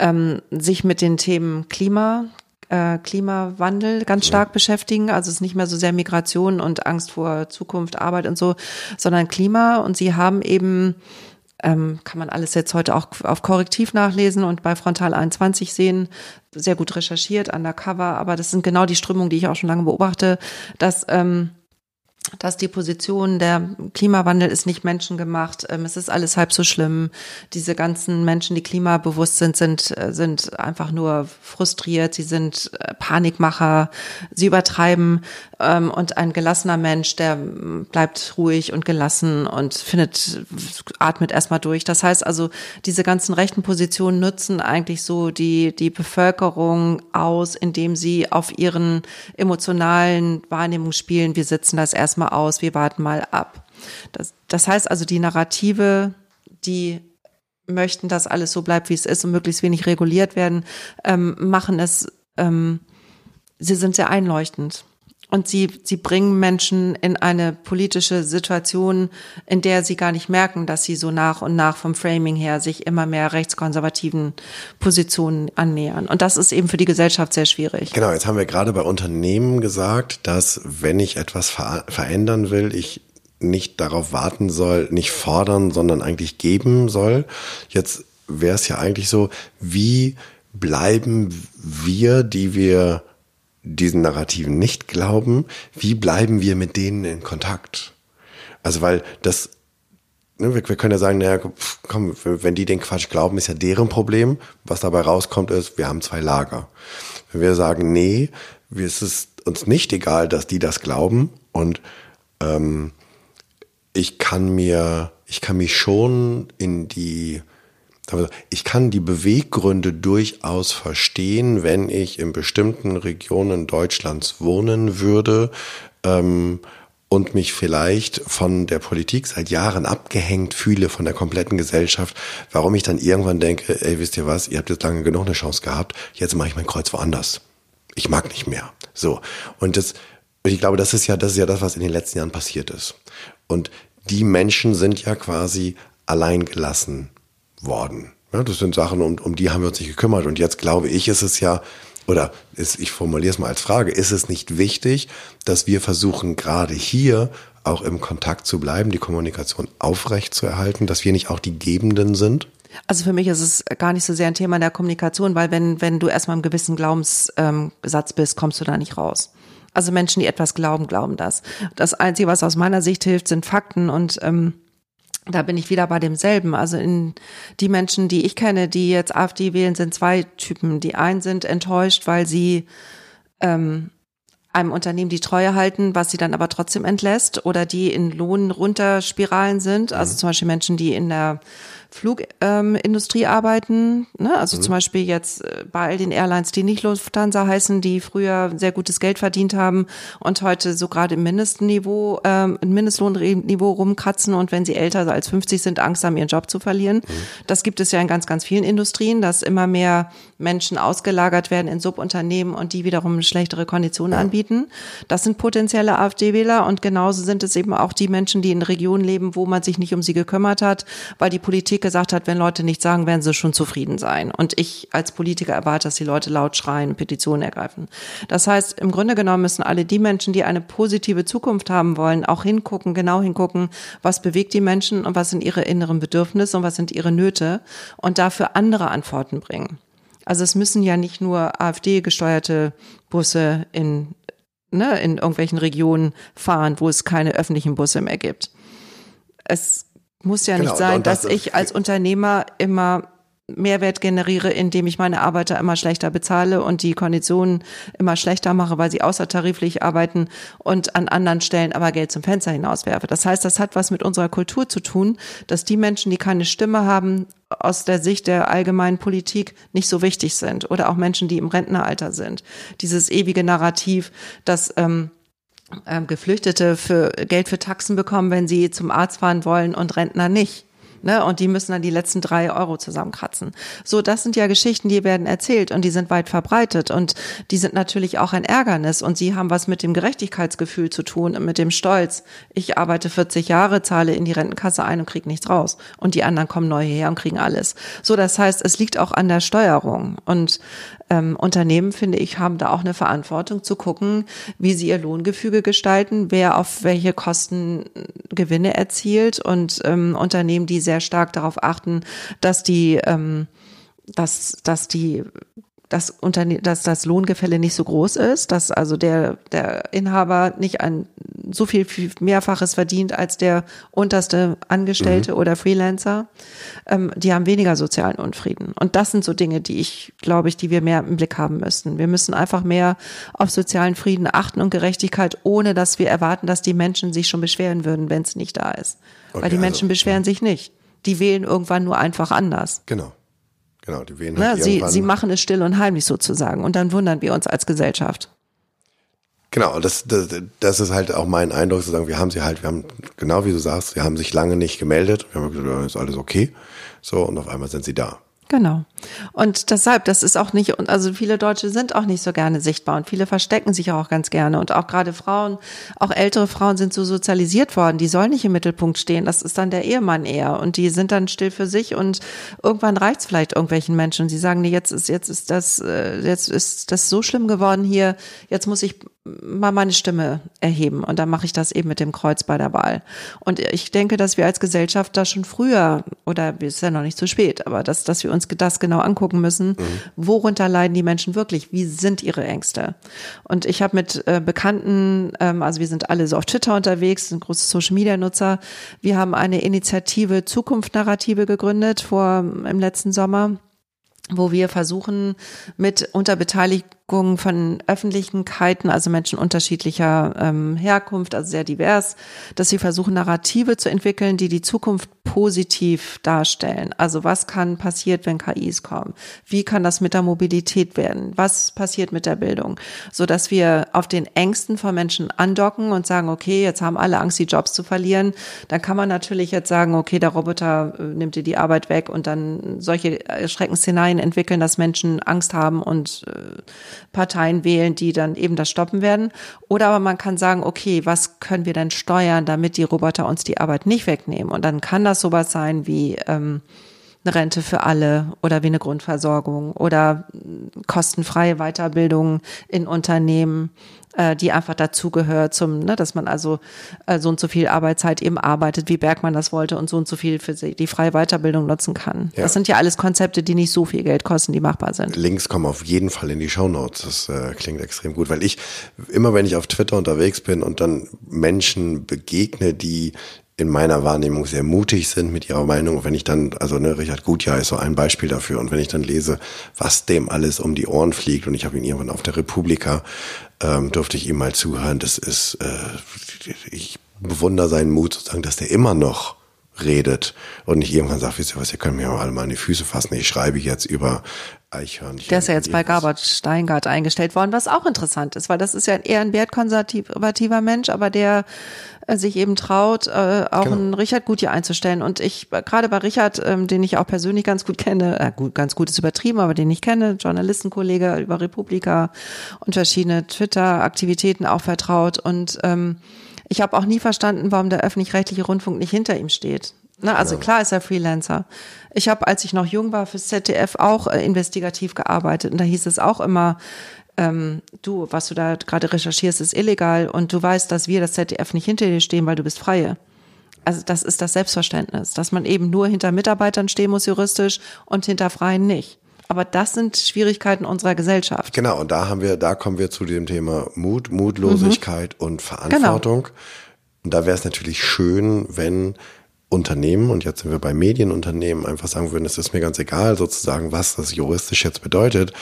Speaker 1: ähm, sich mit den Themen Klima, äh, Klimawandel ganz stark beschäftigen. Also es ist nicht mehr so sehr Migration und Angst vor Zukunft, Arbeit und so, sondern Klima. Und sie haben eben ähm, kann man alles jetzt heute auch auf Korrektiv nachlesen und bei Frontal 21 sehen, sehr gut recherchiert, undercover, aber das sind genau die Strömungen, die ich auch schon lange beobachte, dass ähm, dass die Position der Klimawandel ist nicht menschengemacht, ähm, es ist alles halb so schlimm. Diese ganzen Menschen, die klimabewusst sind, sind, äh, sind einfach nur frustriert, sie sind äh, Panikmacher, sie übertreiben ähm, und ein gelassener Mensch, der bleibt ruhig und gelassen und findet, atmet erstmal durch. Das heißt also, diese ganzen rechten Positionen nutzen eigentlich so die, die Bevölkerung aus, indem sie auf ihren emotionalen Wahrnehmungen spielen. Wir sitzen das erst erstmal aus, wir warten mal ab. Das, das heißt also, die Narrative, die möchten, dass alles so bleibt, wie es ist und möglichst wenig reguliert werden, ähm, machen es, ähm, sie sind sehr einleuchtend. Und sie, sie bringen Menschen in eine politische Situation, in der sie gar nicht merken, dass sie so nach und nach vom Framing her sich immer mehr rechtskonservativen Positionen annähern. Und das ist eben für die Gesellschaft sehr schwierig.
Speaker 2: Genau, jetzt haben wir gerade bei Unternehmen gesagt, dass wenn ich etwas ver verändern will, ich nicht darauf warten soll, nicht fordern, sondern eigentlich geben soll. Jetzt wäre es ja eigentlich so, wie bleiben wir, die wir diesen Narrativen nicht glauben, wie bleiben wir mit denen in Kontakt? Also weil das, ne, wir, wir können ja sagen, naja, komm, wenn die den Quatsch glauben, ist ja deren Problem. Was dabei rauskommt ist, wir haben zwei Lager. Wenn wir sagen, nee, es ist uns nicht egal, dass die das glauben und ähm, ich kann mir, ich kann mich schon in die ich kann die Beweggründe durchaus verstehen, wenn ich in bestimmten Regionen Deutschlands wohnen würde ähm, und mich vielleicht von der Politik seit Jahren abgehängt fühle, von der kompletten Gesellschaft, warum ich dann irgendwann denke, ey, wisst ihr was, ihr habt jetzt lange genug eine Chance gehabt, jetzt mache ich mein Kreuz woanders. Ich mag nicht mehr. So. Und das, ich glaube, das ist ja, das ist ja das, was in den letzten Jahren passiert ist. Und die Menschen sind ja quasi allein gelassen worden. Ja, das sind Sachen, um, um die haben wir uns nicht gekümmert. Und jetzt glaube ich, ist es ja, oder ist, ich formuliere es mal als Frage, ist es nicht wichtig, dass wir versuchen, gerade hier auch im Kontakt zu bleiben, die Kommunikation aufrecht dass wir nicht auch die Gebenden sind?
Speaker 1: Also für mich ist es gar nicht so sehr ein Thema der Kommunikation, weil wenn, wenn du erstmal im gewissen Glaubenssatz ähm, bist, kommst du da nicht raus. Also Menschen, die etwas glauben, glauben das. Das Einzige, was aus meiner Sicht hilft, sind Fakten und ähm, da bin ich wieder bei demselben. Also in die Menschen, die ich kenne, die jetzt AfD wählen, sind zwei Typen. Die einen sind enttäuscht, weil sie ähm, einem Unternehmen die Treue halten, was sie dann aber trotzdem entlässt, oder die in Lohn runterspiralen sind. Also mhm. zum Beispiel Menschen, die in der Flugindustrie ähm, arbeiten. Ne? Also mhm. zum Beispiel jetzt äh, bei all den Airlines, die nicht Lufthansa heißen, die früher sehr gutes Geld verdient haben und heute so gerade im Mindestniveau, ähm, im Mindestlohnniveau rumkratzen und wenn sie älter als 50 sind, Angst haben, ihren Job zu verlieren. Mhm. Das gibt es ja in ganz, ganz vielen Industrien, dass immer mehr Menschen ausgelagert werden in Subunternehmen und die wiederum schlechtere Konditionen ja. anbieten. Das sind potenzielle AfD-Wähler und genauso sind es eben auch die Menschen, die in Regionen leben, wo man sich nicht um sie gekümmert hat, weil die Politik gesagt hat, wenn Leute nichts sagen, werden sie schon zufrieden sein. Und ich als Politiker erwarte, dass die Leute laut schreien, Petitionen ergreifen. Das heißt, im Grunde genommen müssen alle die Menschen, die eine positive Zukunft haben wollen, auch hingucken, genau hingucken, was bewegt die Menschen und was sind ihre inneren Bedürfnisse und was sind ihre Nöte und dafür andere Antworten bringen. Also es müssen ja nicht nur AfD-gesteuerte Busse in, ne, in irgendwelchen Regionen fahren, wo es keine öffentlichen Busse mehr gibt. Es muss ja genau, nicht sein, das dass ich als Unternehmer immer Mehrwert generiere, indem ich meine Arbeiter immer schlechter bezahle und die Konditionen immer schlechter mache, weil sie außertariflich arbeiten und an anderen Stellen aber Geld zum Fenster hinauswerfe. Das heißt, das hat was mit unserer Kultur zu tun, dass die Menschen, die keine Stimme haben, aus der Sicht der allgemeinen Politik nicht so wichtig sind oder auch Menschen, die im Rentneralter sind. Dieses ewige Narrativ, dass ähm, ähm, Geflüchtete für Geld für Taxen bekommen, wenn sie zum Arzt fahren wollen und Rentner nicht. Ne, und die müssen dann die letzten drei Euro zusammenkratzen. So, das sind ja Geschichten, die werden erzählt und die sind weit verbreitet und die sind natürlich auch ein Ärgernis und sie haben was mit dem Gerechtigkeitsgefühl zu tun und mit dem Stolz. Ich arbeite 40 Jahre, zahle in die Rentenkasse ein und kriege nichts raus und die anderen kommen neu hierher und kriegen alles. So, das heißt, es liegt auch an der Steuerung und ähm, Unternehmen, finde ich, haben da auch eine Verantwortung zu gucken, wie sie ihr Lohngefüge gestalten, wer auf welche Kosten Gewinne erzielt und ähm, Unternehmen, die sehr stark darauf achten, dass die ähm, dass, dass die dass, Unterne dass das Lohngefälle nicht so groß ist, dass also der, der Inhaber nicht ein so viel, viel Mehrfaches verdient als der unterste Angestellte mhm. oder Freelancer. Ähm, die haben weniger sozialen Unfrieden. Und das sind so Dinge, die ich, glaube ich, die wir mehr im Blick haben müssten. Wir müssen einfach mehr auf sozialen Frieden achten und Gerechtigkeit, ohne dass wir erwarten, dass die Menschen sich schon beschweren würden, wenn es nicht da ist. Okay, Weil die Menschen also, beschweren ja. sich nicht. Die wählen irgendwann nur einfach anders.
Speaker 2: Genau. Genau, die
Speaker 1: halt Na, sie, sie machen es still und heimlich sozusagen und dann wundern wir uns als Gesellschaft.
Speaker 2: Genau, das, das, das ist halt auch mein Eindruck zu sagen, wir haben sie halt, wir haben, genau wie du sagst, sie haben sich lange nicht gemeldet, wir haben gesagt, ist alles okay. So, und auf einmal sind sie da.
Speaker 1: Genau. Und deshalb, das ist auch nicht, also viele Deutsche sind auch nicht so gerne sichtbar und viele verstecken sich auch ganz gerne. Und auch gerade Frauen, auch ältere Frauen sind so sozialisiert worden, die sollen nicht im Mittelpunkt stehen. Das ist dann der Ehemann eher. Und die sind dann still für sich und irgendwann reicht's vielleicht irgendwelchen Menschen. Sie sagen, nee, jetzt ist, jetzt ist das, äh, jetzt ist das so schlimm geworden hier, jetzt muss ich mal meine Stimme erheben. Und dann mache ich das eben mit dem Kreuz bei der Wahl. Und ich denke, dass wir als Gesellschaft da schon früher, oder es ist ja noch nicht zu spät, aber dass, dass wir uns das genau angucken müssen, mhm. worunter leiden die Menschen wirklich, wie sind ihre Ängste. Und ich habe mit äh, Bekannten, ähm, also wir sind alle so auf Twitter unterwegs, sind große Social-Media-Nutzer, wir haben eine Initiative Zukunft Narrative gegründet vor im letzten Sommer wo wir versuchen, mit unter Beteiligung von Öffentlichkeiten, also Menschen unterschiedlicher ähm, Herkunft, also sehr divers, dass sie versuchen, Narrative zu entwickeln, die die Zukunft positiv darstellen. Also was kann passiert, wenn KIs kommen? Wie kann das mit der Mobilität werden? Was passiert mit der Bildung? So dass wir auf den Ängsten von Menschen andocken und sagen, okay, jetzt haben alle Angst, die Jobs zu verlieren. Dann kann man natürlich jetzt sagen, okay, der Roboter äh, nimmt dir die Arbeit weg und dann solche Schreckensszenarien entwickeln, dass Menschen Angst haben und äh, Parteien wählen, die dann eben das stoppen werden. Oder aber man kann sagen, okay, was können wir denn steuern, damit die Roboter uns die Arbeit nicht wegnehmen? Und dann kann das sowas sein wie ähm, eine Rente für alle oder wie eine Grundversorgung oder kostenfreie Weiterbildung in Unternehmen, äh, die einfach dazugehört zum, ne, dass man also äh, so und so viel Arbeitszeit eben arbeitet, wie Bergmann das wollte und so und so viel für die freie Weiterbildung nutzen kann. Ja. Das sind ja alles Konzepte, die nicht so viel Geld kosten, die machbar sind.
Speaker 2: Links kommen auf jeden Fall in die Shownotes. Das äh, klingt extrem gut, weil ich immer, wenn ich auf Twitter unterwegs bin und dann Menschen begegne, die in meiner Wahrnehmung sehr mutig sind mit ihrer Meinung. wenn ich dann, also ne, Richard Gutjahr ist so ein Beispiel dafür. Und wenn ich dann lese, was dem alles um die Ohren fliegt, und ich habe ihn irgendwann auf der Republika, ähm, durfte ich ihm mal zuhören. Das ist, äh, ich bewundere seinen Mut, sozusagen, dass der immer noch redet und nicht irgendwann sagt, wisst ihr was, ihr könnt mir alle mal in die Füße fassen, ich schreibe jetzt über Eichhörnchen.
Speaker 1: Der ist ja jetzt bei Gabert Steingart eingestellt worden, was auch interessant ist, weil das ist ja eher ein wertkonservativer Mensch, aber der sich eben traut, äh, auch genau. einen Richard Gutjahr einzustellen. Und ich, gerade bei Richard, ähm, den ich auch persönlich ganz gut kenne, äh, gut, ganz gut ist übertrieben, aber den ich kenne, Journalistenkollege über Republika und verschiedene Twitter-Aktivitäten auch vertraut. Und ähm, ich habe auch nie verstanden, warum der öffentlich-rechtliche Rundfunk nicht hinter ihm steht. Na, also ja. klar ist er Freelancer. Ich habe, als ich noch jung war, fürs ZDF auch äh, investigativ gearbeitet und da hieß es auch immer, ähm, du, was du da gerade recherchierst, ist illegal und du weißt, dass wir das ZDF nicht hinter dir stehen, weil du bist Freie. Also das ist das Selbstverständnis, dass man eben nur hinter Mitarbeitern stehen muss juristisch und hinter Freien nicht. Aber das sind Schwierigkeiten unserer Gesellschaft.
Speaker 2: Genau, und da haben wir, da kommen wir zu dem Thema Mut, Mutlosigkeit mhm. und Verantwortung. Genau. Und da wäre es natürlich schön, wenn Unternehmen, und jetzt sind wir bei Medienunternehmen, einfach sagen würden, es ist mir ganz egal sozusagen, was das juristisch jetzt bedeutet.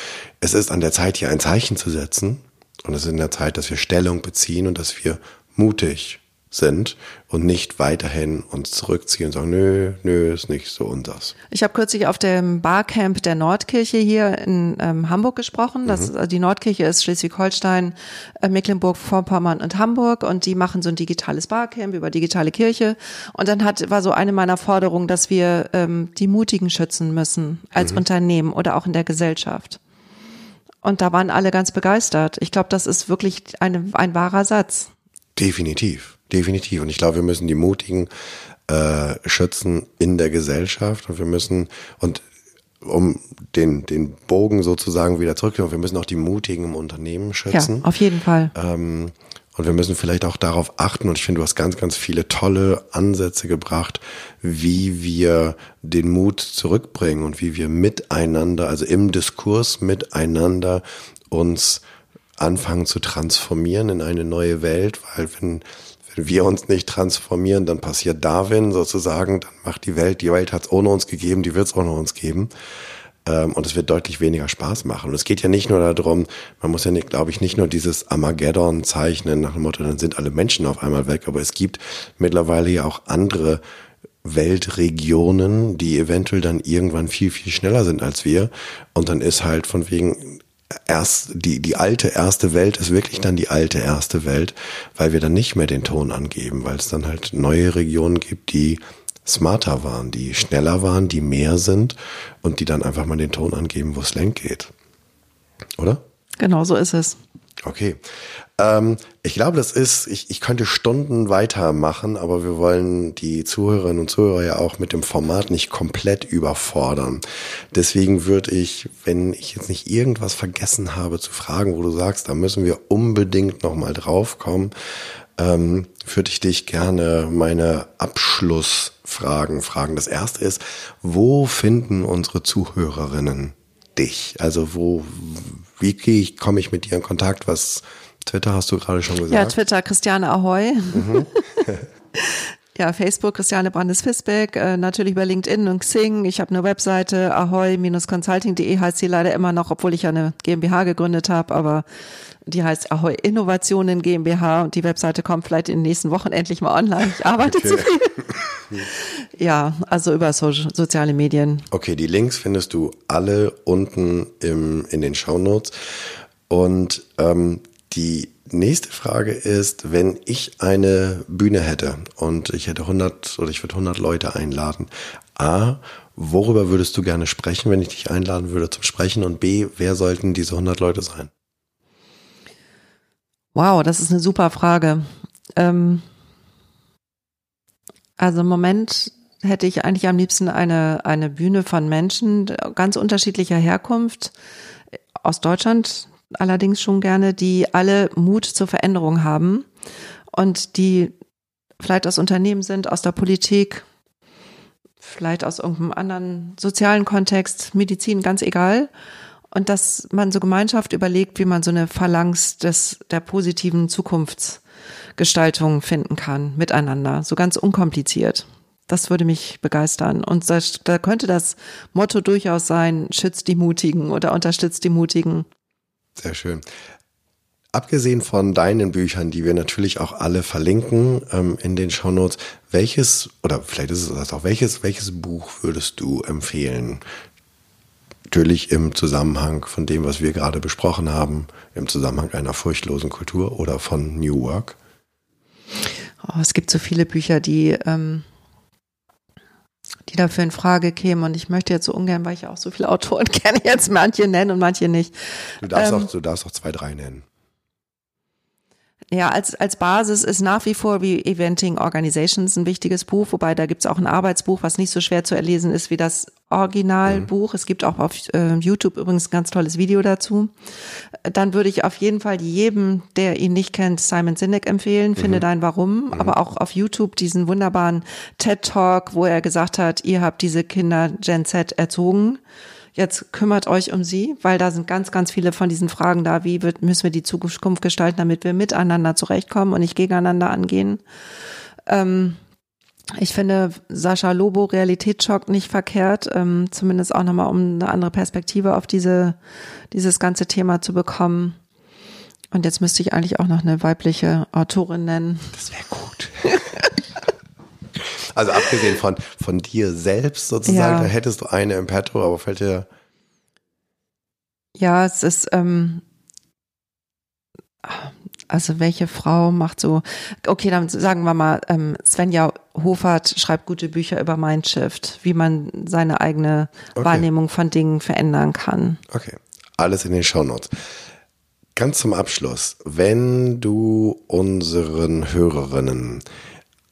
Speaker 2: Es ist an der Zeit, hier ein Zeichen zu setzen. Und es ist in der Zeit, dass wir Stellung beziehen und dass wir mutig sind und nicht weiterhin uns zurückziehen und sagen, nö, nö, ist nicht so unseres.
Speaker 1: Ich habe kürzlich auf dem Barcamp der Nordkirche hier in ähm, Hamburg gesprochen. Das, mhm. Die Nordkirche ist Schleswig-Holstein, äh, Mecklenburg-Vorpommern und Hamburg und die machen so ein digitales Barcamp über digitale Kirche. Und dann hat war so eine meiner Forderungen, dass wir ähm, die Mutigen schützen müssen als mhm. Unternehmen oder auch in der Gesellschaft. Und da waren alle ganz begeistert. Ich glaube, das ist wirklich eine, ein wahrer Satz.
Speaker 2: Definitiv definitiv. Und ich glaube, wir müssen die Mutigen äh, schützen in der Gesellschaft und wir müssen und um den, den Bogen sozusagen wieder zurückzukommen, wir müssen auch die Mutigen im Unternehmen schützen.
Speaker 1: Ja, auf jeden Fall.
Speaker 2: Ähm, und wir müssen vielleicht auch darauf achten, und ich finde, du hast ganz, ganz viele tolle Ansätze gebracht, wie wir den Mut zurückbringen und wie wir miteinander, also im Diskurs miteinander uns anfangen zu transformieren in eine neue Welt, weil wenn wenn wir uns nicht transformieren, dann passiert Darwin sozusagen, dann macht die Welt, die Welt hat es ohne uns gegeben, die wird es ohne uns geben. Ähm, und es wird deutlich weniger Spaß machen. Und es geht ja nicht nur darum, man muss ja, nicht, glaube ich, nicht nur dieses Armageddon zeichnen nach dem Motto, dann sind alle Menschen auf einmal weg, aber es gibt mittlerweile ja auch andere Weltregionen, die eventuell dann irgendwann viel, viel schneller sind als wir. Und dann ist halt von wegen erst die, die alte erste Welt ist wirklich dann die alte erste Welt, weil wir dann nicht mehr den Ton angeben, weil es dann halt neue Regionen gibt, die smarter waren, die schneller waren, die mehr sind und die dann einfach mal den Ton angeben, wo es lang geht. Oder?
Speaker 1: Genau so ist es.
Speaker 2: Okay. Ähm, ich glaube, das ist, ich, ich könnte Stunden weitermachen, aber wir wollen die Zuhörerinnen und Zuhörer ja auch mit dem Format nicht komplett überfordern. Deswegen würde ich, wenn ich jetzt nicht irgendwas vergessen habe zu fragen, wo du sagst, da müssen wir unbedingt nochmal draufkommen, ähm, würde ich dich gerne meine Abschlussfragen fragen. Das erste ist, wo finden unsere Zuhörerinnen dich? Also wo, wie komme ich mit dir in Kontakt? Was Twitter hast du gerade schon gesagt?
Speaker 1: Ja, Twitter Christiane Ahoy. Mhm. ja, Facebook Christiane Brandes-Fisbeck, äh, natürlich über LinkedIn und Xing. Ich habe eine Webseite, ahoy-consulting.de heißt sie leider immer noch, obwohl ich ja eine GmbH gegründet habe, aber die heißt Ahoy Innovationen GmbH und die Webseite kommt vielleicht in den nächsten Wochen endlich mal online. Ich arbeite okay. zu viel. ja, also über so, soziale Medien.
Speaker 2: Okay, die Links findest du alle unten im, in den Shownotes. Und ähm, die nächste Frage ist, wenn ich eine Bühne hätte und ich hätte 100 oder ich würde 100 Leute einladen. A, worüber würdest du gerne sprechen, wenn ich dich einladen würde zum Sprechen? Und B, wer sollten diese 100 Leute sein?
Speaker 1: Wow, das ist eine super Frage. Ähm, also im Moment hätte ich eigentlich am liebsten eine, eine Bühne von Menschen ganz unterschiedlicher Herkunft aus Deutschland, allerdings schon gerne, die alle Mut zur Veränderung haben und die vielleicht aus Unternehmen sind, aus der Politik, vielleicht aus irgendeinem anderen sozialen Kontext, Medizin, ganz egal. Und dass man so Gemeinschaft überlegt, wie man so eine Phalanx des, der positiven Zukunftsgestaltung finden kann, miteinander, so ganz unkompliziert. Das würde mich begeistern. Und da, da könnte das Motto durchaus sein, schützt die Mutigen oder unterstützt die Mutigen.
Speaker 2: Sehr schön. Abgesehen von deinen Büchern, die wir natürlich auch alle verlinken ähm, in den Shownotes, welches, oder vielleicht ist es auch, welches, welches Buch würdest du empfehlen? Natürlich im Zusammenhang von dem, was wir gerade besprochen haben, im Zusammenhang einer furchtlosen Kultur oder von New Work?
Speaker 1: Oh, es gibt so viele Bücher, die, ähm, die dafür in Frage kämen. Und ich möchte jetzt so ungern, weil ich auch so viele Autoren kenne, jetzt manche nennen und manche nicht.
Speaker 2: Du darfst, ähm, auch, du darfst auch zwei, drei nennen.
Speaker 1: Ja, als, als Basis ist nach wie vor wie Eventing Organizations ein wichtiges Buch, wobei da gibt's auch ein Arbeitsbuch, was nicht so schwer zu erlesen ist wie das Originalbuch. Mhm. Es gibt auch auf äh, YouTube übrigens ein ganz tolles Video dazu. Dann würde ich auf jeden Fall jedem, der ihn nicht kennt, Simon Sinek empfehlen, finde mhm. dein Warum, mhm. aber auch auf YouTube diesen wunderbaren TED Talk, wo er gesagt hat, ihr habt diese Kinder Gen Z erzogen jetzt kümmert euch um sie, weil da sind ganz, ganz viele von diesen Fragen da, wie wird, müssen wir die Zukunft gestalten, damit wir miteinander zurechtkommen und nicht gegeneinander angehen. Ähm, ich finde Sascha Lobo Realitätsschock nicht verkehrt, ähm, zumindest auch nochmal, um eine andere Perspektive auf diese, dieses ganze Thema zu bekommen. Und jetzt müsste ich eigentlich auch noch eine weibliche Autorin nennen.
Speaker 2: Das wäre gut. Also abgesehen von, von dir selbst sozusagen, ja. da hättest du eine im Petto, aber fällt dir.
Speaker 1: Ja, es ist, ähm, also welche Frau macht so, okay, dann sagen wir mal, ähm, Svenja Hofert schreibt gute Bücher über Mindshift, wie man seine eigene okay. Wahrnehmung von Dingen verändern kann.
Speaker 2: Okay, alles in den Shownotes. Ganz zum Abschluss, wenn du unseren Hörerinnen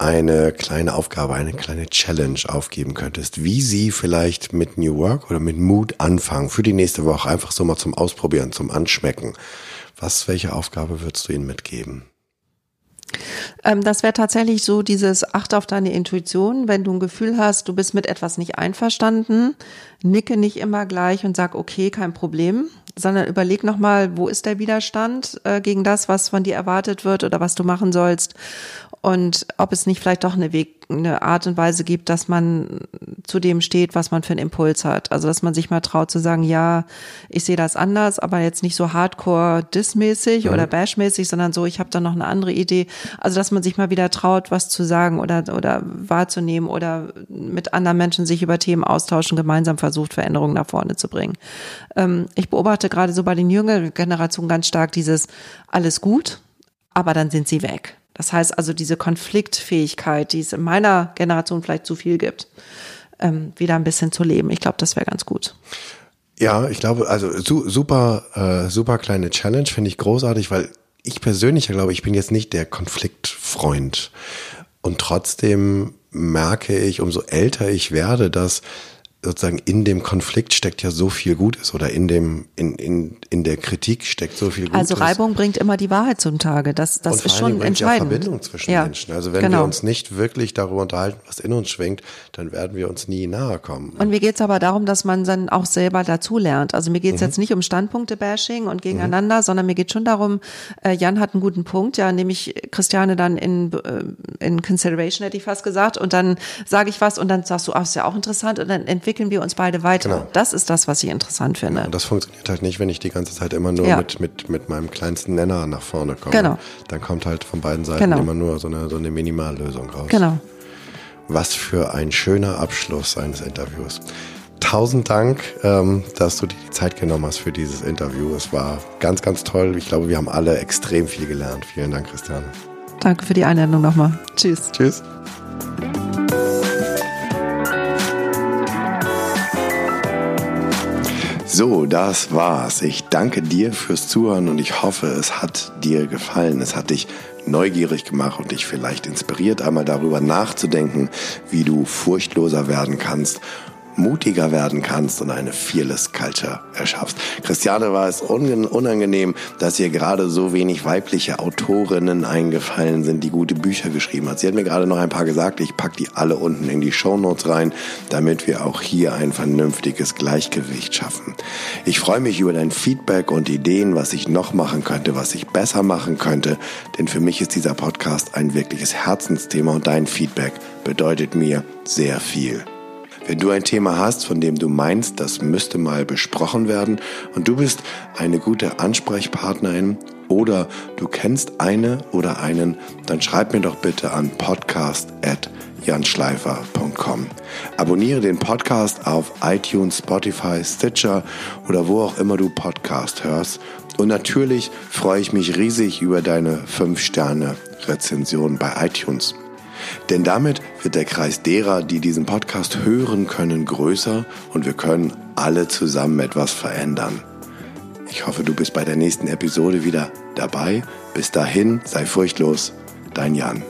Speaker 2: eine kleine Aufgabe, eine kleine Challenge aufgeben könntest, wie sie vielleicht mit New Work oder mit Mood anfangen für die nächste Woche, einfach so mal zum Ausprobieren, zum Anschmecken. Was, welche Aufgabe würdest du ihnen mitgeben?
Speaker 1: Ähm, das wäre tatsächlich so dieses Acht auf deine Intuition. Wenn du ein Gefühl hast, du bist mit etwas nicht einverstanden, nicke nicht immer gleich und sag, okay, kein Problem, sondern überleg nochmal, wo ist der Widerstand äh, gegen das, was von dir erwartet wird oder was du machen sollst und ob es nicht vielleicht doch eine Weg, eine Art und Weise gibt, dass man zu dem steht, was man für einen Impuls hat. Also dass man sich mal traut zu sagen, ja, ich sehe das anders, aber jetzt nicht so hardcore dismäßig mhm. oder bashmäßig, sondern so, ich habe da noch eine andere Idee. Also dass man sich mal wieder traut, was zu sagen oder oder wahrzunehmen oder mit anderen Menschen sich über Themen austauschen, gemeinsam versucht, Veränderungen nach vorne zu bringen. Ähm, ich beobachte gerade so bei den jüngeren Generationen ganz stark dieses alles gut, aber dann sind sie weg. Das heißt also diese Konfliktfähigkeit, die es in meiner Generation vielleicht zu viel gibt, ähm, wieder ein bisschen zu leben. Ich glaube, das wäre ganz gut.
Speaker 2: Ja, ich glaube, also su super, äh, super kleine Challenge finde ich großartig, weil ich persönlich ja glaube, ich bin jetzt nicht der Konfliktfreund. Und trotzdem merke ich, umso älter ich werde, dass sozusagen in dem Konflikt steckt ja so viel Gutes oder in dem in, in, in der Kritik steckt so viel Gutes.
Speaker 1: Also Reibung bringt immer die Wahrheit zum Tage. Das das ist schon entscheidend.
Speaker 2: Ja Verbindung zwischen ja, Menschen. Also wenn genau. wir uns nicht wirklich darüber unterhalten, was in uns schwingt, dann werden wir uns nie nahe kommen.
Speaker 1: Und mir geht's aber darum, dass man dann auch selber dazulernt. Also mir geht's mhm. jetzt nicht um Standpunkte-Bashing und gegeneinander, mhm. sondern mir geht schon darum, äh, Jan hat einen guten Punkt, ja, nämlich Christiane dann in, äh, in Consideration hätte ich fast gesagt und dann sage ich was und dann sagst du, ach, ist ja auch interessant und dann entwickelt entwickeln wir uns beide weiter. Genau. Das ist das, was ich interessant finde.
Speaker 2: Und das funktioniert halt nicht, wenn ich die ganze Zeit immer nur ja. mit, mit, mit meinem kleinsten Nenner nach vorne komme. Genau. Dann kommt halt von beiden Seiten genau. immer nur so eine, so eine Minimallösung raus.
Speaker 1: Genau.
Speaker 2: Was für ein schöner Abschluss eines Interviews. Tausend Dank, ähm, dass du dir die Zeit genommen hast für dieses Interview. Es war ganz, ganz toll. Ich glaube, wir haben alle extrem viel gelernt. Vielen Dank, Christiane.
Speaker 1: Danke für die Einladung nochmal. Tschüss.
Speaker 2: Tschüss. So, das war's. Ich danke dir fürs Zuhören und ich hoffe, es hat dir gefallen. Es hat dich neugierig gemacht und dich vielleicht inspiriert, einmal darüber nachzudenken, wie du furchtloser werden kannst mutiger werden kannst und eine Fearless Culture erschaffst. Christiane war es unangenehm, dass ihr gerade so wenig weibliche Autorinnen eingefallen sind, die gute Bücher geschrieben hat. Sie hat mir gerade noch ein paar gesagt, ich pack die alle unten in die Show Notes rein, damit wir auch hier ein vernünftiges Gleichgewicht schaffen. Ich freue mich über dein Feedback und Ideen, was ich noch machen könnte, was ich besser machen könnte, denn für mich ist dieser Podcast ein wirkliches Herzensthema und dein Feedback bedeutet mir sehr viel. Wenn du ein Thema hast, von dem du meinst, das müsste mal besprochen werden und du bist eine gute Ansprechpartnerin oder du kennst eine oder einen, dann schreib mir doch bitte an podcast@janschleifer.com. Abonniere den Podcast auf iTunes, Spotify, Stitcher oder wo auch immer du Podcast hörst. Und natürlich freue ich mich riesig über deine 5 Sterne Rezension bei iTunes. Denn damit wird der Kreis derer, die diesen Podcast hören können, größer und wir können alle zusammen etwas verändern. Ich hoffe, du bist bei der nächsten Episode wieder dabei. Bis dahin, sei furchtlos, dein Jan.